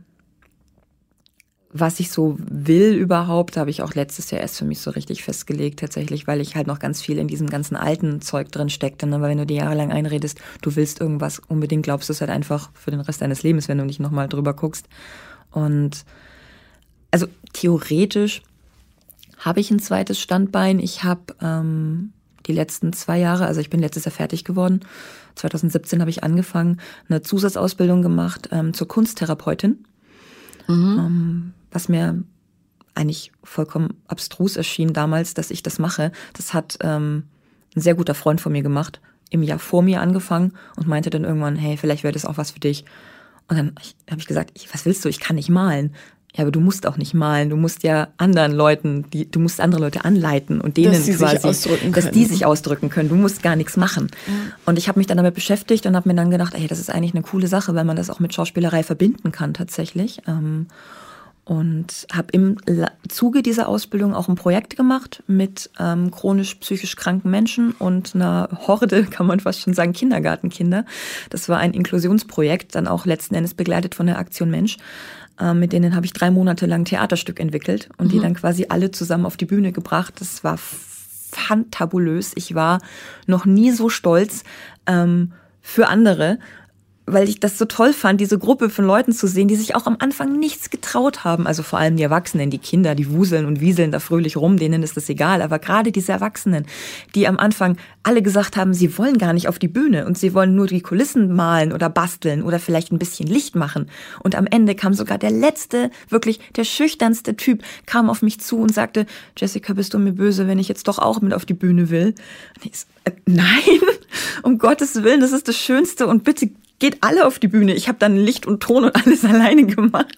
was ich so will überhaupt, habe ich auch letztes Jahr erst für mich so richtig festgelegt, tatsächlich, weil ich halt noch ganz viel in diesem ganzen alten Zeug drin steckte. Ne? Weil wenn du dir jahrelang einredest, du willst irgendwas unbedingt, glaubst du es halt einfach für den Rest deines Lebens, wenn du nicht nochmal drüber guckst. Und also theoretisch habe ich ein zweites Standbein. Ich habe ähm, die letzten zwei Jahre, also ich bin letztes Jahr fertig geworden. 2017 habe ich angefangen, eine Zusatzausbildung gemacht ähm, zur Kunsttherapeutin. Mhm. Ähm, was mir eigentlich vollkommen abstrus erschien damals, dass ich das mache. Das hat ähm, ein sehr guter Freund von mir gemacht, im Jahr vor mir angefangen und meinte dann irgendwann, hey, vielleicht wäre das auch was für dich. Und dann habe ich gesagt, was willst du? Ich kann nicht malen. Ja, aber du musst auch nicht malen. Du musst ja anderen Leuten, die, du musst andere Leute anleiten und denen dass quasi, dass die sich ausdrücken können. Du musst gar nichts machen. Ja. Und ich habe mich dann damit beschäftigt und habe mir dann gedacht, ey, das ist eigentlich eine coole Sache, weil man das auch mit Schauspielerei verbinden kann tatsächlich. Ähm, und habe im Zuge dieser Ausbildung auch ein Projekt gemacht mit ähm, chronisch psychisch kranken Menschen und einer Horde, kann man fast schon sagen, Kindergartenkinder. Das war ein Inklusionsprojekt, dann auch letzten Endes begleitet von der Aktion Mensch. Ähm, mit denen habe ich drei Monate lang Theaterstück entwickelt und mhm. die dann quasi alle zusammen auf die Bühne gebracht. Das war fantabulös. Ich war noch nie so stolz ähm, für andere weil ich das so toll fand, diese Gruppe von Leuten zu sehen, die sich auch am Anfang nichts getraut haben. Also vor allem die Erwachsenen, die Kinder, die wuseln und wieseln da fröhlich rum, denen ist das egal. Aber gerade diese Erwachsenen, die am Anfang alle gesagt haben, sie wollen gar nicht auf die Bühne und sie wollen nur die Kulissen malen oder basteln oder vielleicht ein bisschen Licht machen. Und am Ende kam sogar der letzte, wirklich der schüchternste Typ, kam auf mich zu und sagte, Jessica, bist du mir böse, wenn ich jetzt doch auch mit auf die Bühne will? So, äh, nein, um Gottes Willen, das ist das Schönste und bitte geht alle auf die Bühne. Ich habe dann Licht und Ton und alles alleine gemacht,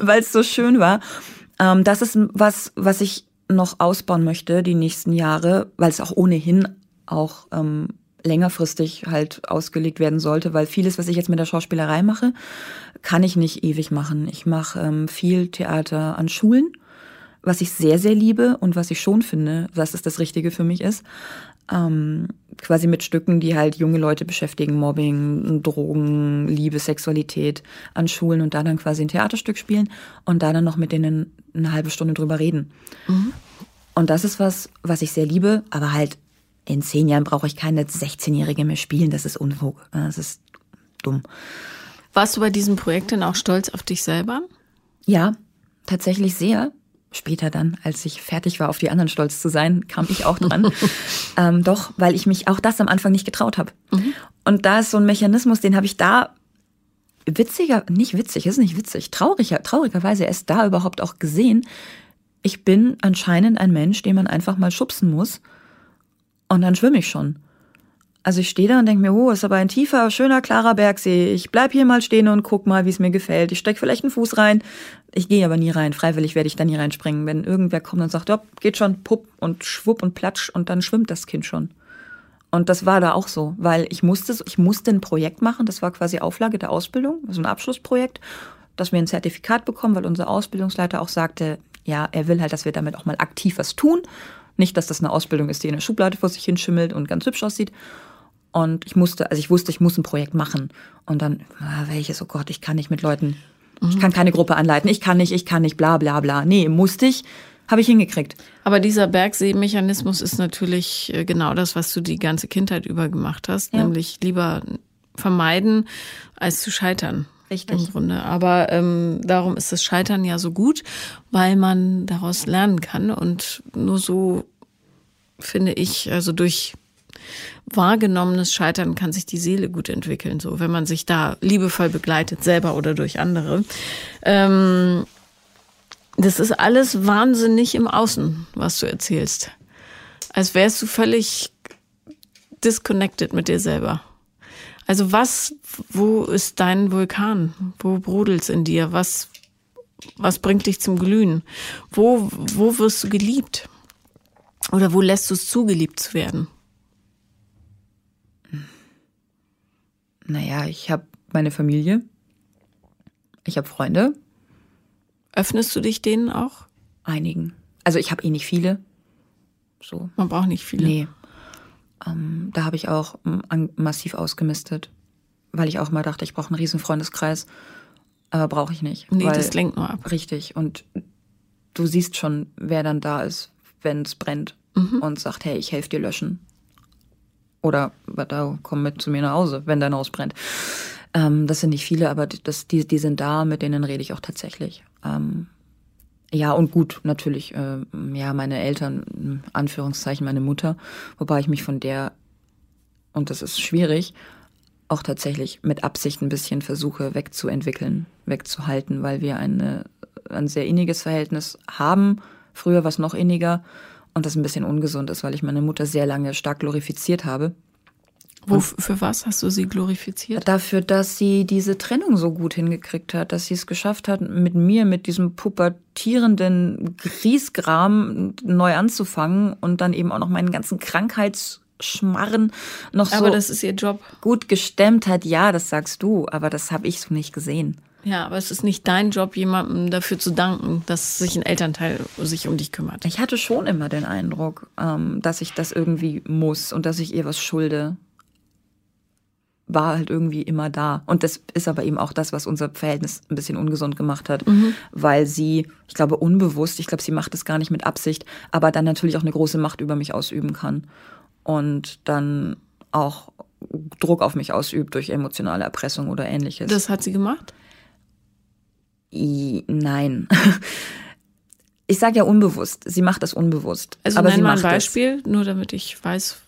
weil es so schön war. Ähm, das ist was, was ich noch ausbauen möchte die nächsten Jahre, weil es auch ohnehin auch ähm, längerfristig halt ausgelegt werden sollte, weil vieles, was ich jetzt mit der Schauspielerei mache, kann ich nicht ewig machen. Ich mache ähm, viel Theater an Schulen, was ich sehr, sehr liebe und was ich schon finde, dass es das Richtige für mich ist ähm, quasi mit Stücken, die halt junge Leute beschäftigen, Mobbing, Drogen, Liebe, Sexualität an Schulen und da dann quasi ein Theaterstück spielen und da dann noch mit denen eine halbe Stunde drüber reden. Mhm. Und das ist was, was ich sehr liebe, aber halt in zehn Jahren brauche ich keine 16-Jährige mehr spielen, das ist Unfug, das ist dumm. Warst du bei diesem Projekt denn auch stolz auf dich selber? Ja, tatsächlich sehr später dann, als ich fertig war, auf die anderen stolz zu sein, kam ich auch dran. ähm, doch, weil ich mich auch das am Anfang nicht getraut habe. Mhm. Und da ist so ein Mechanismus, den habe ich da witziger, nicht witzig, ist nicht witzig, trauriger, traurigerweise erst da überhaupt auch gesehen. Ich bin anscheinend ein Mensch, den man einfach mal schubsen muss und dann schwimme ich schon. Also ich stehe da und denke mir, oh, ist aber ein tiefer, schöner, klarer Bergsee. Ich bleib hier mal stehen und guck mal, wie es mir gefällt. Ich stecke vielleicht einen Fuß rein. Ich gehe aber nie rein. Freiwillig werde ich da nie reinspringen. Wenn irgendwer kommt und sagt, ja, geht schon, pupp und schwupp und platsch und dann schwimmt das Kind schon. Und das war da auch so, weil ich musste, ich musste ein Projekt machen. Das war quasi Auflage der Ausbildung, so ein Abschlussprojekt, dass wir ein Zertifikat bekommen, weil unser Ausbildungsleiter auch sagte, ja, er will halt, dass wir damit auch mal aktiv was tun. Nicht, dass das eine Ausbildung ist, die in der Schublade vor sich hinschimmelt und ganz hübsch aussieht. Und ich musste, also ich wusste, ich muss ein Projekt machen. Und dann, ah, welches, oh Gott, ich kann nicht mit Leuten, mhm. ich kann keine Gruppe anleiten, ich kann nicht, ich kann nicht, bla bla bla. Nee, musste ich, habe ich hingekriegt. Aber dieser Bergsee-Mechanismus ist natürlich äh, genau das, was du die ganze Kindheit über gemacht hast, ja. nämlich lieber vermeiden, als zu scheitern. Richtig. Im Grunde. Aber ähm, darum ist das Scheitern ja so gut, weil man daraus lernen kann. Und nur so finde ich, also durch wahrgenommenes Scheitern kann sich die Seele gut entwickeln, so wenn man sich da liebevoll begleitet, selber oder durch andere. Ähm, das ist alles wahnsinnig im Außen, was du erzählst. Als wärst du völlig disconnected mit dir selber. Also was, wo ist dein Vulkan? Wo brodelt's in dir? Was, was bringt dich zum Glühen? Wo, wo wirst du geliebt? Oder wo lässt du es zu, zu werden? Naja, ich habe meine Familie. Ich habe Freunde. Öffnest du dich denen auch? Einigen. Also ich habe eh nicht viele. So. Man braucht nicht viele. Nee. Ähm, da habe ich auch ähm, massiv ausgemistet, weil ich auch mal dachte, ich brauche einen riesen Freundeskreis. Aber brauche ich nicht. Nee, weil, das lenkt nur ab. Richtig. Und du siehst schon, wer dann da ist, wenn es brennt mhm. und sagt, hey, ich helfe dir löschen. Oder da komm mit zu mir nach Hause, wenn dein Haus brennt. Ähm, das sind nicht viele, aber das, die, die sind da, mit denen rede ich auch tatsächlich. Ähm, ja, und gut, natürlich, äh, ja, meine Eltern, Anführungszeichen, meine Mutter, wobei ich mich von der, und das ist schwierig, auch tatsächlich mit Absicht ein bisschen versuche wegzuentwickeln, wegzuhalten, weil wir eine, ein sehr inniges Verhältnis haben. Früher war es noch inniger und das ein bisschen ungesund ist, weil ich meine Mutter sehr lange stark glorifiziert habe. Wo, für was hast du sie glorifiziert? Dafür, dass sie diese Trennung so gut hingekriegt hat, dass sie es geschafft hat, mit mir, mit diesem pubertierenden Griesgram neu anzufangen und dann eben auch noch meinen ganzen Krankheitsschmarren noch aber so. Aber das ist ihr Job. Gut gestemmt hat. Ja, das sagst du, aber das habe ich so nicht gesehen. Ja, aber es ist nicht dein Job, jemandem dafür zu danken, dass sich ein Elternteil sich um dich kümmert. Ich hatte schon immer den Eindruck, ähm, dass ich das irgendwie muss und dass ich ihr was schulde. War halt irgendwie immer da. Und das ist aber eben auch das, was unser Verhältnis ein bisschen ungesund gemacht hat, mhm. weil sie, ich glaube, unbewusst, ich glaube, sie macht es gar nicht mit Absicht, aber dann natürlich auch eine große Macht über mich ausüben kann. Und dann auch Druck auf mich ausübt durch emotionale Erpressung oder ähnliches. Das hat sie gemacht? I, nein. Ich sage ja unbewusst. Sie macht das unbewusst. Also aber nenn sie mal ein Beispiel, nur damit ich weiß,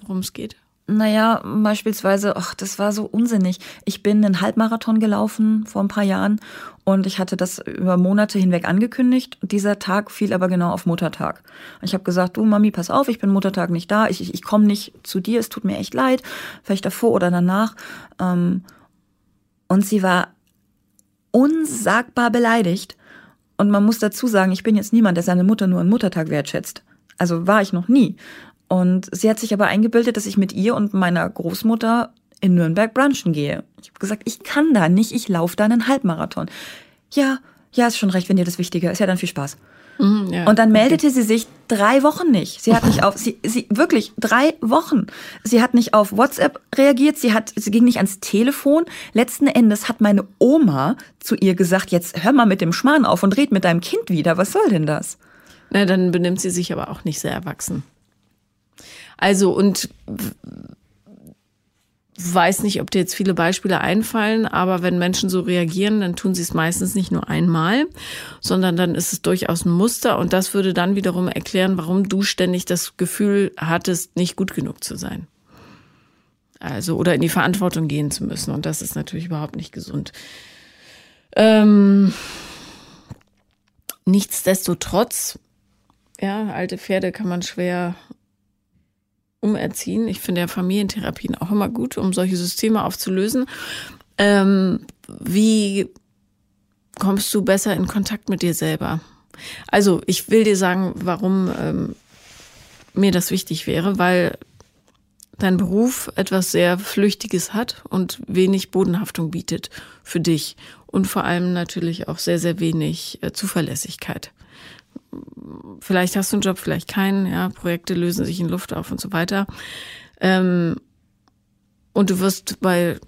worum es geht. Naja, beispielsweise, ach, das war so unsinnig. Ich bin einen Halbmarathon gelaufen vor ein paar Jahren und ich hatte das über Monate hinweg angekündigt. Dieser Tag fiel aber genau auf Muttertag. Ich habe gesagt, du Mami, pass auf, ich bin Muttertag nicht da, ich, ich, ich komme nicht zu dir, es tut mir echt leid, vielleicht davor oder danach. Ähm, und sie war unsagbar beleidigt. Und man muss dazu sagen, ich bin jetzt niemand, der seine Mutter nur an Muttertag wertschätzt. Also war ich noch nie. Und sie hat sich aber eingebildet, dass ich mit ihr und meiner Großmutter in Nürnberg brunchen gehe. Ich habe gesagt, ich kann da nicht, ich laufe da einen Halbmarathon. Ja, ja, ist schon recht, wenn dir das wichtiger ist. Ja, dann viel Spaß. Mhm, ja. Und dann meldete okay. sie sich drei Wochen nicht. Sie hat nicht auf, sie, sie, wirklich drei Wochen. Sie hat nicht auf WhatsApp reagiert, sie hat, sie ging nicht ans Telefon. Letzten Endes hat meine Oma zu ihr gesagt, jetzt hör mal mit dem Schmarrn auf und red mit deinem Kind wieder. Was soll denn das? Na, dann benimmt sie sich aber auch nicht sehr erwachsen. Also, und weiß nicht, ob dir jetzt viele Beispiele einfallen, aber wenn Menschen so reagieren, dann tun sie es meistens nicht nur einmal, sondern dann ist es durchaus ein Muster und das würde dann wiederum erklären, warum du ständig das Gefühl hattest, nicht gut genug zu sein. Also, oder in die Verantwortung gehen zu müssen und das ist natürlich überhaupt nicht gesund. Ähm, nichtsdestotrotz, ja, alte Pferde kann man schwer umerziehen. Ich finde ja Familientherapien auch immer gut, um solche Systeme aufzulösen. Ähm, wie kommst du besser in Kontakt mit dir selber? Also ich will dir sagen, warum ähm, mir das wichtig wäre, weil dein Beruf etwas sehr Flüchtiges hat und wenig Bodenhaftung bietet für dich und vor allem natürlich auch sehr, sehr wenig äh, Zuverlässigkeit. Vielleicht hast du einen Job, vielleicht keinen, ja, Projekte lösen sich in Luft auf und so weiter. Ähm, und du wirst bei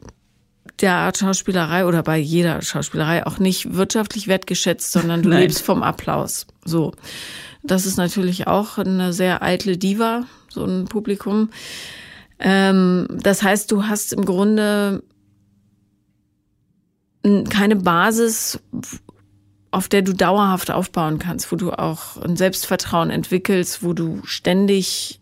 der Art Schauspielerei oder bei jeder Schauspielerei auch nicht wirtschaftlich wertgeschätzt, sondern du Nein. lebst vom Applaus. So. Das ist natürlich auch eine sehr eitle Diva, so ein Publikum. Ähm, das heißt, du hast im Grunde keine Basis, auf der du dauerhaft aufbauen kannst, wo du auch ein Selbstvertrauen entwickelst, wo du ständig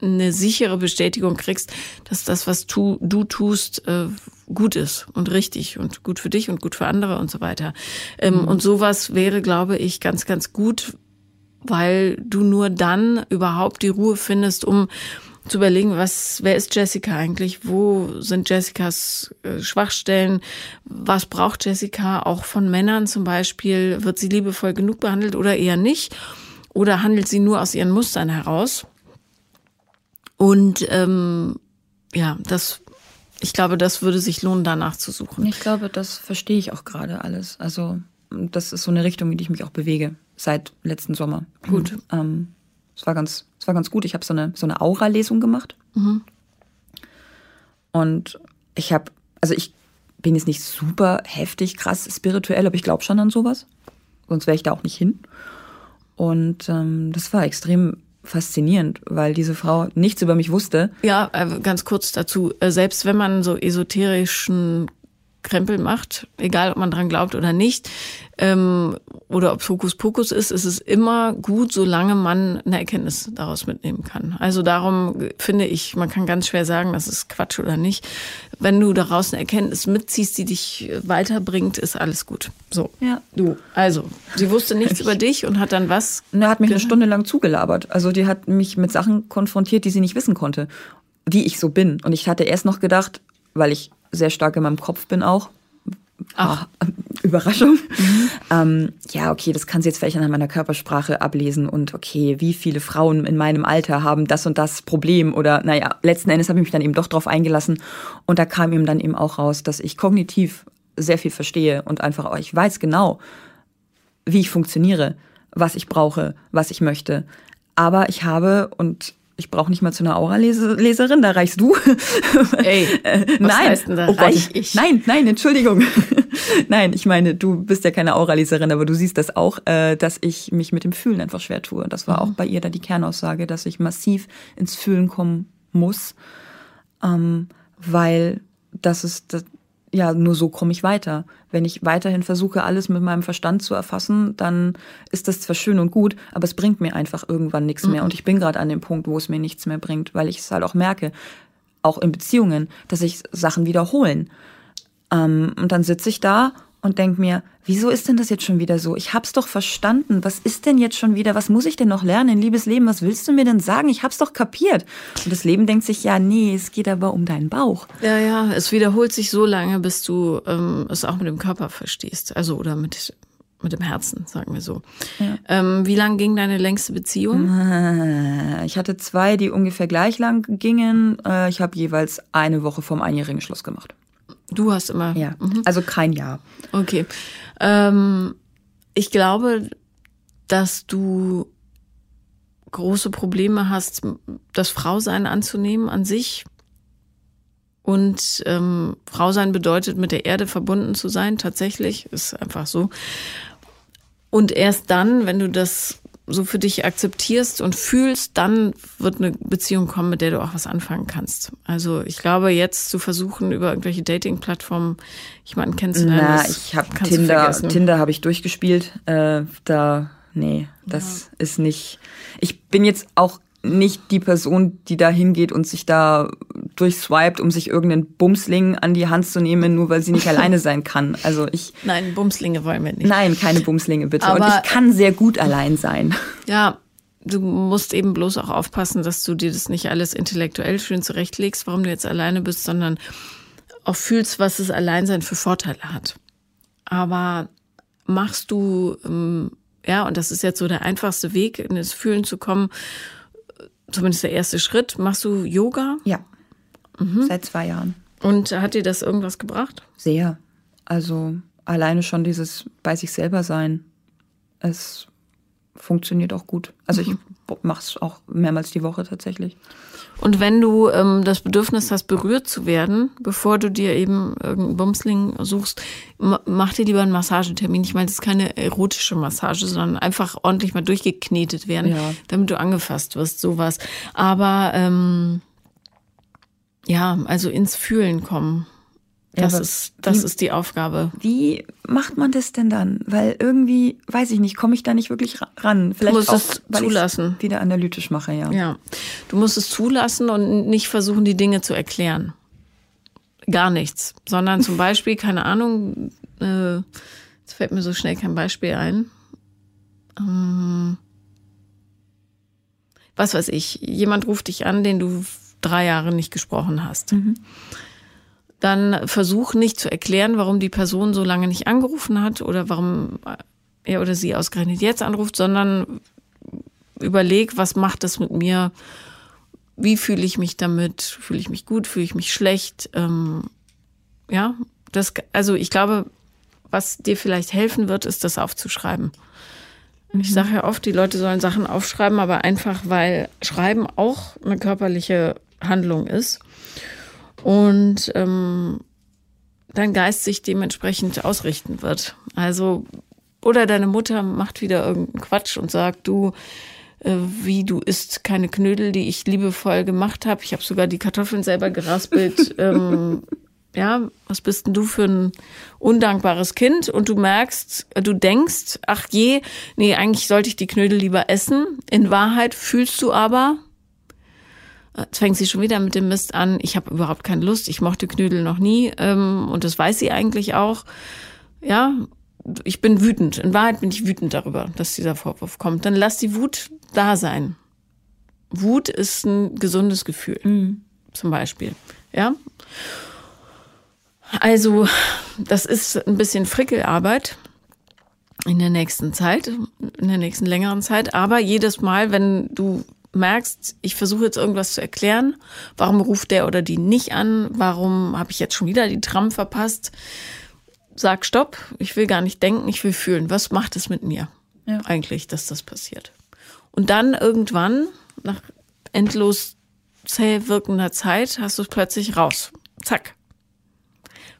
eine sichere Bestätigung kriegst, dass das, was tu, du tust, äh, gut ist und richtig und gut für dich und gut für andere und so weiter. Ähm, mhm. Und sowas wäre, glaube ich, ganz, ganz gut, weil du nur dann überhaupt die Ruhe findest, um zu überlegen, was, wer ist Jessica eigentlich? Wo sind Jessicas äh, Schwachstellen? Was braucht Jessica auch von Männern zum Beispiel? Wird sie liebevoll genug behandelt oder eher nicht? Oder handelt sie nur aus ihren Mustern heraus? Und ähm, ja, das, ich glaube, das würde sich lohnen, danach zu suchen. Ich glaube, das verstehe ich auch gerade alles. Also das ist so eine Richtung, in die ich mich auch bewege seit letzten Sommer. Gut. Ähm, es war ganz, es war ganz gut. Ich habe so eine so eine Aura-Lesung gemacht. Mhm. Und ich habe, also ich bin jetzt nicht super heftig, krass spirituell, aber ich glaube schon an sowas. Sonst wäre ich da auch nicht hin. Und ähm, das war extrem faszinierend, weil diese Frau nichts über mich wusste. Ja, äh, ganz kurz dazu. Äh, selbst wenn man so esoterischen Krempel macht, egal ob man dran glaubt oder nicht, ähm, oder ob es Hokuspokus ist, ist es immer gut, solange man eine Erkenntnis daraus mitnehmen kann. Also darum finde ich, man kann ganz schwer sagen, das ist Quatsch oder nicht. Wenn du daraus eine Erkenntnis mitziehst, die dich weiterbringt, ist alles gut. So. Ja. Du. Also, sie wusste nichts über dich und hat dann was? Er hat mich eine Stunde lang zugelabert. Also die hat mich mit Sachen konfrontiert, die sie nicht wissen konnte, wie ich so bin. Und ich hatte erst noch gedacht, weil ich sehr stark in meinem Kopf bin auch, Ach. Ah, Überraschung. Mhm. Ähm, ja, okay, das kann sie jetzt vielleicht an meiner Körpersprache ablesen und okay, wie viele Frauen in meinem Alter haben das und das Problem oder naja, letzten Endes habe ich mich dann eben doch drauf eingelassen und da kam ihm dann eben auch raus, dass ich kognitiv sehr viel verstehe und einfach, auch, ich weiß genau, wie ich funktioniere, was ich brauche, was ich möchte. Aber ich habe, und ich brauche nicht mal zu einer Aura-Leserin, da reichst du. Ey, was nein, denn da oh reich ich? Nein, nein, Entschuldigung. nein, ich meine, du bist ja keine Aura-Leserin, aber du siehst das auch, äh, dass ich mich mit dem Fühlen einfach schwer tue. Das war mhm. auch bei ihr da die Kernaussage, dass ich massiv ins Fühlen kommen muss, ähm, weil das ist, das, ja, nur so komme ich weiter. Wenn ich weiterhin versuche, alles mit meinem Verstand zu erfassen, dann ist das zwar schön und gut, aber es bringt mir einfach irgendwann nichts mehr. Mhm. Und ich bin gerade an dem Punkt, wo es mir nichts mehr bringt, weil ich es halt auch merke, auch in Beziehungen, dass sich Sachen wiederholen. Ähm, und dann sitze ich da und denke mir, wieso ist denn das jetzt schon wieder so? Ich hab's doch verstanden. Was ist denn jetzt schon wieder? Was muss ich denn noch lernen? Liebes Leben, was willst du mir denn sagen? Ich hab's doch kapiert. Und das Leben denkt sich, ja, nee, es geht aber um deinen Bauch. Ja, ja, es wiederholt sich so lange, bis du ähm, es auch mit dem Körper verstehst. Also, oder mit, mit dem Herzen, sagen wir so. Ja. Ähm, wie lang ging deine längste Beziehung? Ich hatte zwei, die ungefähr gleich lang gingen. Äh, ich habe jeweils eine Woche vom einjährigen Schluss gemacht. Du hast immer. Ja, mhm. also kein Jahr. Okay. Ähm, ich glaube, dass du große Probleme hast, das Frausein anzunehmen an sich. Und ähm, Frausein bedeutet, mit der Erde verbunden zu sein, tatsächlich, ist einfach so. Und erst dann, wenn du das so für dich akzeptierst und fühlst, dann wird eine Beziehung kommen, mit der du auch was anfangen kannst. Also ich glaube, jetzt zu versuchen, über irgendwelche Dating-Plattformen jemanden kennenzulernen. Na, ich habe Tinder, Tinder habe ich durchgespielt. Äh, da, nee, das ja. ist nicht. Ich bin jetzt auch nicht die Person, die da hingeht und sich da durchswiped, um sich irgendeinen Bumsling an die Hand zu nehmen, nur weil sie nicht alleine sein kann. Also ich. Nein, Bumslinge wollen wir nicht. Nein, keine Bumslinge bitte. Aber und ich kann sehr gut allein sein. Ja, du musst eben bloß auch aufpassen, dass du dir das nicht alles intellektuell schön zurechtlegst, warum du jetzt alleine bist, sondern auch fühlst, was das Alleinsein für Vorteile hat. Aber machst du, ähm, ja, und das ist jetzt so der einfachste Weg, in das Fühlen zu kommen, zumindest der erste Schritt, machst du Yoga? Ja. Mhm. Seit zwei Jahren. Und hat dir das irgendwas gebracht? Sehr. Also alleine schon dieses bei sich selber sein. Es funktioniert auch gut. Also ich mhm. mache es auch mehrmals die Woche tatsächlich. Und wenn du ähm, das Bedürfnis hast, berührt zu werden, bevor du dir eben irgendeinen Bumsling suchst, mach dir lieber einen Massagetermin. Ich meine, das ist keine erotische Massage, sondern einfach ordentlich mal durchgeknetet werden, ja. damit du angefasst wirst, sowas. Aber ähm, ja, also ins Fühlen kommen. Das, ja, ist, das wie, ist die Aufgabe. Wie macht man das denn dann? Weil irgendwie, weiß ich nicht, komme ich da nicht wirklich ran. Vielleicht du musst auch, es zulassen. wieder analytisch mache, ja. Ja, du musst es zulassen und nicht versuchen, die Dinge zu erklären. Gar nichts. Sondern zum Beispiel, keine Ahnung, äh, jetzt fällt mir so schnell kein Beispiel ein. Ähm, was weiß ich, jemand ruft dich an, den du drei Jahre nicht gesprochen hast. Mhm dann versuch nicht zu erklären, warum die Person so lange nicht angerufen hat oder warum er oder sie ausgerechnet jetzt anruft, sondern überleg, was macht das mit mir? Wie fühle ich mich damit? Fühle ich mich gut? Fühle ich mich schlecht? Ähm, ja, das, also ich glaube, was dir vielleicht helfen wird, ist das aufzuschreiben. Mhm. Ich sage ja oft, die Leute sollen Sachen aufschreiben, aber einfach, weil Schreiben auch eine körperliche Handlung ist und ähm, dein Geist sich dementsprechend ausrichten wird. Also, oder deine Mutter macht wieder irgendeinen Quatsch und sagt, du, äh, wie du isst keine Knödel, die ich liebevoll gemacht habe. Ich habe sogar die Kartoffeln selber geraspelt. ähm, ja, was bist denn du für ein undankbares Kind? Und du merkst, du denkst, ach je, nee, eigentlich sollte ich die Knödel lieber essen. In Wahrheit fühlst du aber, Jetzt fängt sie schon wieder mit dem Mist an. Ich habe überhaupt keine Lust. Ich mochte Knödel noch nie. Ähm, und das weiß sie eigentlich auch. Ja, ich bin wütend. In Wahrheit bin ich wütend darüber, dass dieser Vorwurf kommt. Dann lass die Wut da sein. Wut ist ein gesundes Gefühl. Mhm. Zum Beispiel. Ja. Also, das ist ein bisschen Frickelarbeit in der nächsten Zeit, in der nächsten längeren Zeit. Aber jedes Mal, wenn du merkst, ich versuche jetzt irgendwas zu erklären, warum ruft der oder die nicht an, warum habe ich jetzt schon wieder die Tram verpasst, sag Stopp, ich will gar nicht denken, ich will fühlen. Was macht es mit mir ja. eigentlich, dass das passiert? Und dann irgendwann, nach endlos zäh wirkender Zeit, hast du es plötzlich raus. Zack.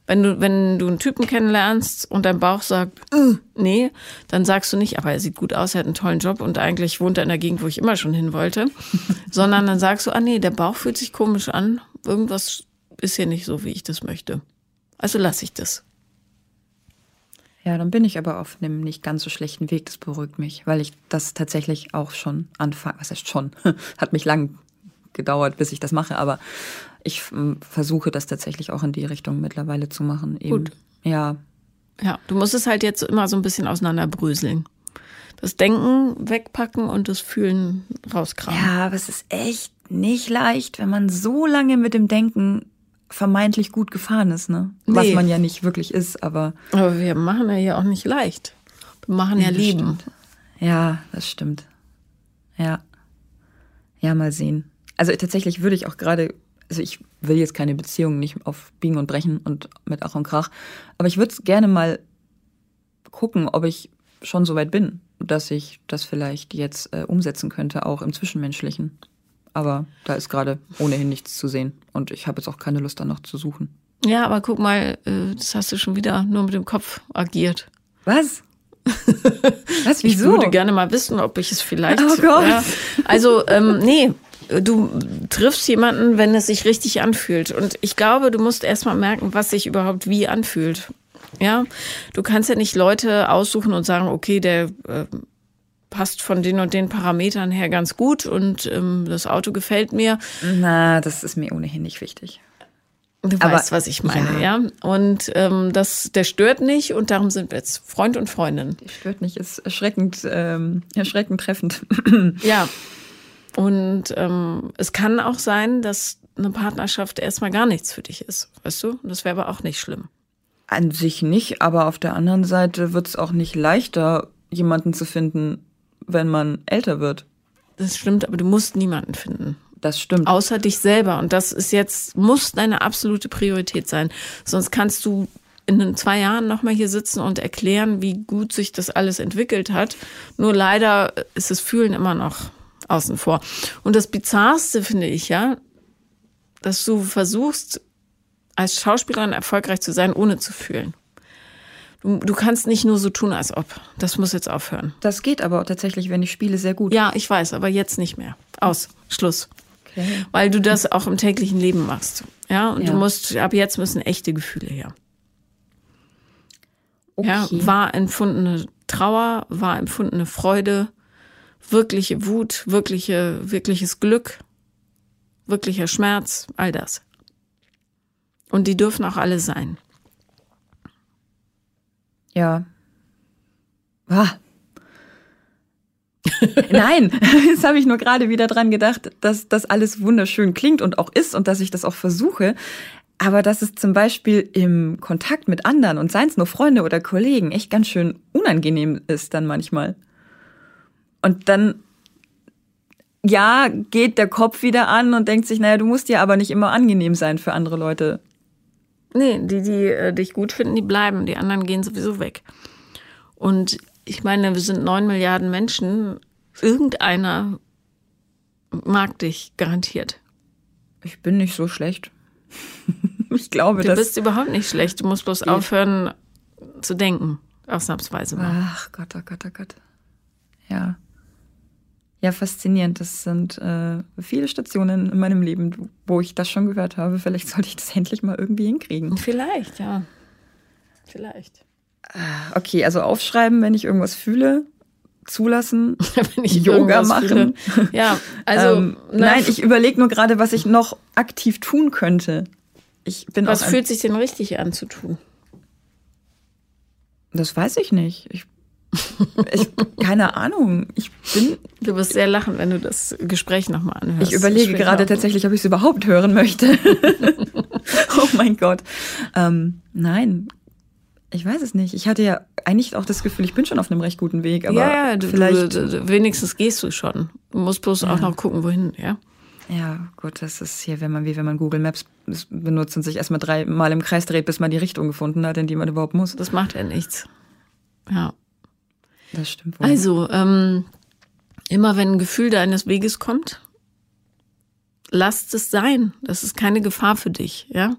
Wenn du, wenn du einen Typen kennenlernst und dein Bauch sagt, äh, nee, dann sagst du nicht, aber er sieht gut aus, er hat einen tollen Job und eigentlich wohnt er in der Gegend, wo ich immer schon hin wollte. Sondern dann sagst du, ah nee, der Bauch fühlt sich komisch an. Irgendwas ist hier nicht so, wie ich das möchte. Also lasse ich das. Ja, dann bin ich aber auf einem nicht ganz so schlechten Weg. Das beruhigt mich, weil ich das tatsächlich auch schon anfange. Was heißt schon? Hat mich lang gedauert, bis ich das mache, aber ich ähm, versuche das tatsächlich auch in die Richtung mittlerweile zu machen. Eben. Gut. Ja. Ja, du musst es halt jetzt immer so ein bisschen auseinanderbröseln. Das Denken wegpacken und das Fühlen rauskramen. Ja, aber es ist echt nicht leicht, wenn man so lange mit dem Denken vermeintlich gut gefahren ist, ne? Nee. Was man ja nicht wirklich ist, aber. Aber wir machen ja hier auch nicht leicht. Wir machen ja, ja Leben. Stimmt. Ja, das stimmt. Ja. Ja, mal sehen. Also tatsächlich würde ich auch gerade also ich will jetzt keine Beziehung nicht auf Biegen und Brechen und mit Ach und Krach, aber ich würde gerne mal gucken, ob ich schon so weit bin, dass ich das vielleicht jetzt äh, umsetzen könnte, auch im Zwischenmenschlichen. Aber da ist gerade ohnehin nichts zu sehen und ich habe jetzt auch keine Lust danach zu suchen. Ja, aber guck mal, äh, das hast du schon wieder nur mit dem Kopf agiert. Was? Was, wieso? Ich würde gerne mal wissen, ob ich es vielleicht. Oh Gott. Ja, also, ähm, nee, du triffst jemanden, wenn es sich richtig anfühlt. Und ich glaube, du musst erstmal merken, was sich überhaupt wie anfühlt. Ja, du kannst ja nicht Leute aussuchen und sagen, okay, der äh, passt von den und den Parametern her ganz gut und ähm, das Auto gefällt mir. Na, das ist mir ohnehin nicht wichtig. Du Aber- weißt, was ich meine, ja. Und ähm, das, der stört nicht und darum sind wir jetzt Freund und Freundin. Stört nicht, ist erschreckend, ähm, erschreckend treffend. Ja. Und ähm, es kann auch sein, dass eine Partnerschaft erstmal gar nichts für dich ist, weißt du? Das wäre aber auch nicht schlimm. An sich nicht, aber auf der anderen Seite wird es auch nicht leichter, jemanden zu finden, wenn man älter wird. Das stimmt, aber du musst niemanden finden. Das stimmt. Außer dich selber. Und das ist jetzt, muss deine absolute Priorität sein. Sonst kannst du in den zwei Jahren nochmal hier sitzen und erklären, wie gut sich das alles entwickelt hat. Nur leider ist das Fühlen immer noch außen vor. Und das Bizarrste finde ich ja, dass du versuchst, als Schauspielerin erfolgreich zu sein, ohne zu fühlen. Du, du kannst nicht nur so tun, als ob. Das muss jetzt aufhören. Das geht aber tatsächlich, wenn ich spiele, sehr gut. Ja, ich weiß, aber jetzt nicht mehr. Aus. Schluss. Okay. Weil du das auch im täglichen Leben machst. Ja, und Ja. du musst, ab jetzt müssen echte Gefühle her. Ja, Okay. wahr empfundene Trauer, wahr empfundene Freude, wirkliche Wut, wirkliche, wirkliches Glück, wirklicher Schmerz, all das. Und die dürfen auch alle sein. Ja. Ah. Nein, jetzt habe ich nur gerade wieder dran gedacht, dass das alles wunderschön klingt und auch ist und dass ich das auch versuche. Aber dass es zum Beispiel im Kontakt mit anderen und seien es nur Freunde oder Kollegen echt ganz schön unangenehm ist dann manchmal. Und dann, ja, geht der Kopf wieder an und denkt sich, naja, du musst ja aber nicht immer angenehm sein für andere Leute. Nee, die, die äh, dich gut finden, die bleiben. Die anderen gehen sowieso weg. Und ich meine, wir sind neun Milliarden Menschen. Irgendeiner mag dich garantiert. Ich bin nicht so schlecht. ich glaube, Du bist überhaupt nicht schlecht. Du musst bloß aufhören zu denken. Ausnahmsweise mal. Ach Gott, oh Gott, oh Gott. Ja. Ja, faszinierend. Das sind äh, viele Stationen in meinem Leben, wo ich das schon gehört habe. Vielleicht sollte ich das endlich mal irgendwie hinkriegen. Vielleicht, ja. Vielleicht. Okay, also aufschreiben, wenn ich irgendwas fühle, zulassen, Wenn ich Yoga machen. fühle. Ja, also. ähm, nein, ich überlege nur gerade, was ich noch aktiv tun könnte. Ich bin Was fühlt sich denn richtig an zu tun? Das weiß ich nicht. Ich, ich keine Ahnung. Ich bin Du wirst sehr lachen, wenn du das Gespräch nochmal anhörst. Ich überlege Schwer gerade tatsächlich, ob ich es überhaupt hören möchte. oh mein Gott. Ähm, nein, ich weiß es nicht. Ich hatte ja eigentlich auch das Gefühl, ich bin schon auf einem recht guten Weg, aber ja, ja, du, vielleicht. du, du, wenigstens gehst du schon. Du musst bloß auch noch gucken, wohin, ja. Ja, gut, das ist hier, wenn man wie wenn man Google Maps benutzt und sich erstmal dreimal im Kreis dreht, bis man die Richtung gefunden hat, in die man überhaupt muss. Das macht ja nichts. Ja. Das stimmt wohl. Also, ähm, immer wenn ein Gefühl deines Weges kommt, lasst es sein. Das ist keine Gefahr für dich, ja.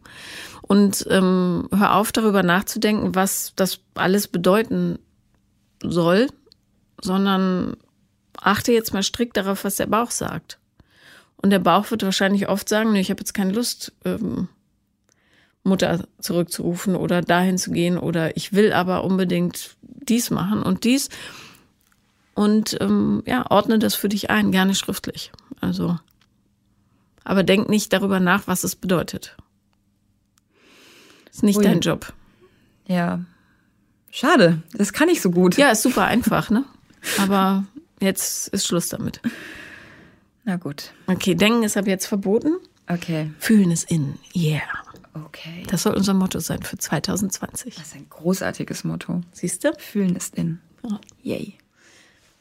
Und ähm, hör auf, darüber nachzudenken, was das alles bedeuten soll, sondern achte jetzt mal strikt darauf, was der Bauch sagt. Und der Bauch wird wahrscheinlich oft sagen, nee, ich habe jetzt keine Lust, ähm, Mutter zurückzurufen oder dahin zu gehen oder ich will aber unbedingt dies machen und dies. Und ähm, ja, ordne das für dich ein, gerne schriftlich. Also, aber denk nicht darüber nach, was es bedeutet. Ist nicht Ui. dein Job. ja. Schade, das kann ich so gut. Ja, ist super einfach, ne? Aber jetzt ist Schluss damit. Na gut. Okay, denken ist ab jetzt verboten. Okay. Fühlen ist in. Yeah. Okay. Das soll unser Motto sein für 2020. Das ist ein großartiges Motto. Siehst du? Fühlen ist in. Ja. Yay.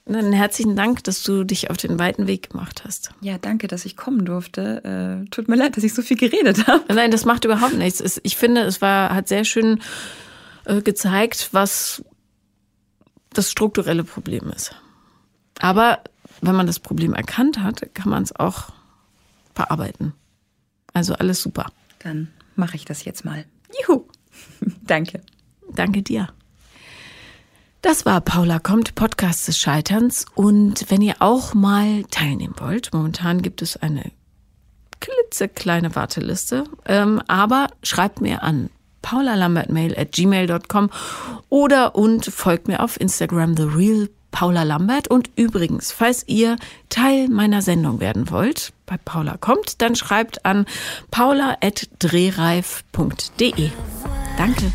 Dann herzlichen Dank, dass du dich auf den weiten Weg gemacht hast. Ja, danke, dass ich kommen durfte. Äh, tut mir leid, dass ich so viel geredet habe. Nein, das macht überhaupt nichts. Es, ich finde, es war, hat sehr schön äh, gezeigt, was das strukturelle Problem ist. Aber wenn man das Problem erkannt hat, kann man es auch verarbeiten. Also alles super. Dann mache ich das jetzt mal. Juhu. Danke. Danke dir. Das war Paula kommt, Podcast des Scheiterns. Und wenn ihr auch mal teilnehmen wollt, momentan gibt es eine klitzekleine Warteliste, ähm, aber schreibt mir an paulalambertmail at gmail.com oder und folgt mir auf Instagram The Real Paula Lambert. Und übrigens, falls ihr Teil meiner Sendung werden wollt, bei Paula kommt, dann schreibt an paula.drehreif.de. Danke.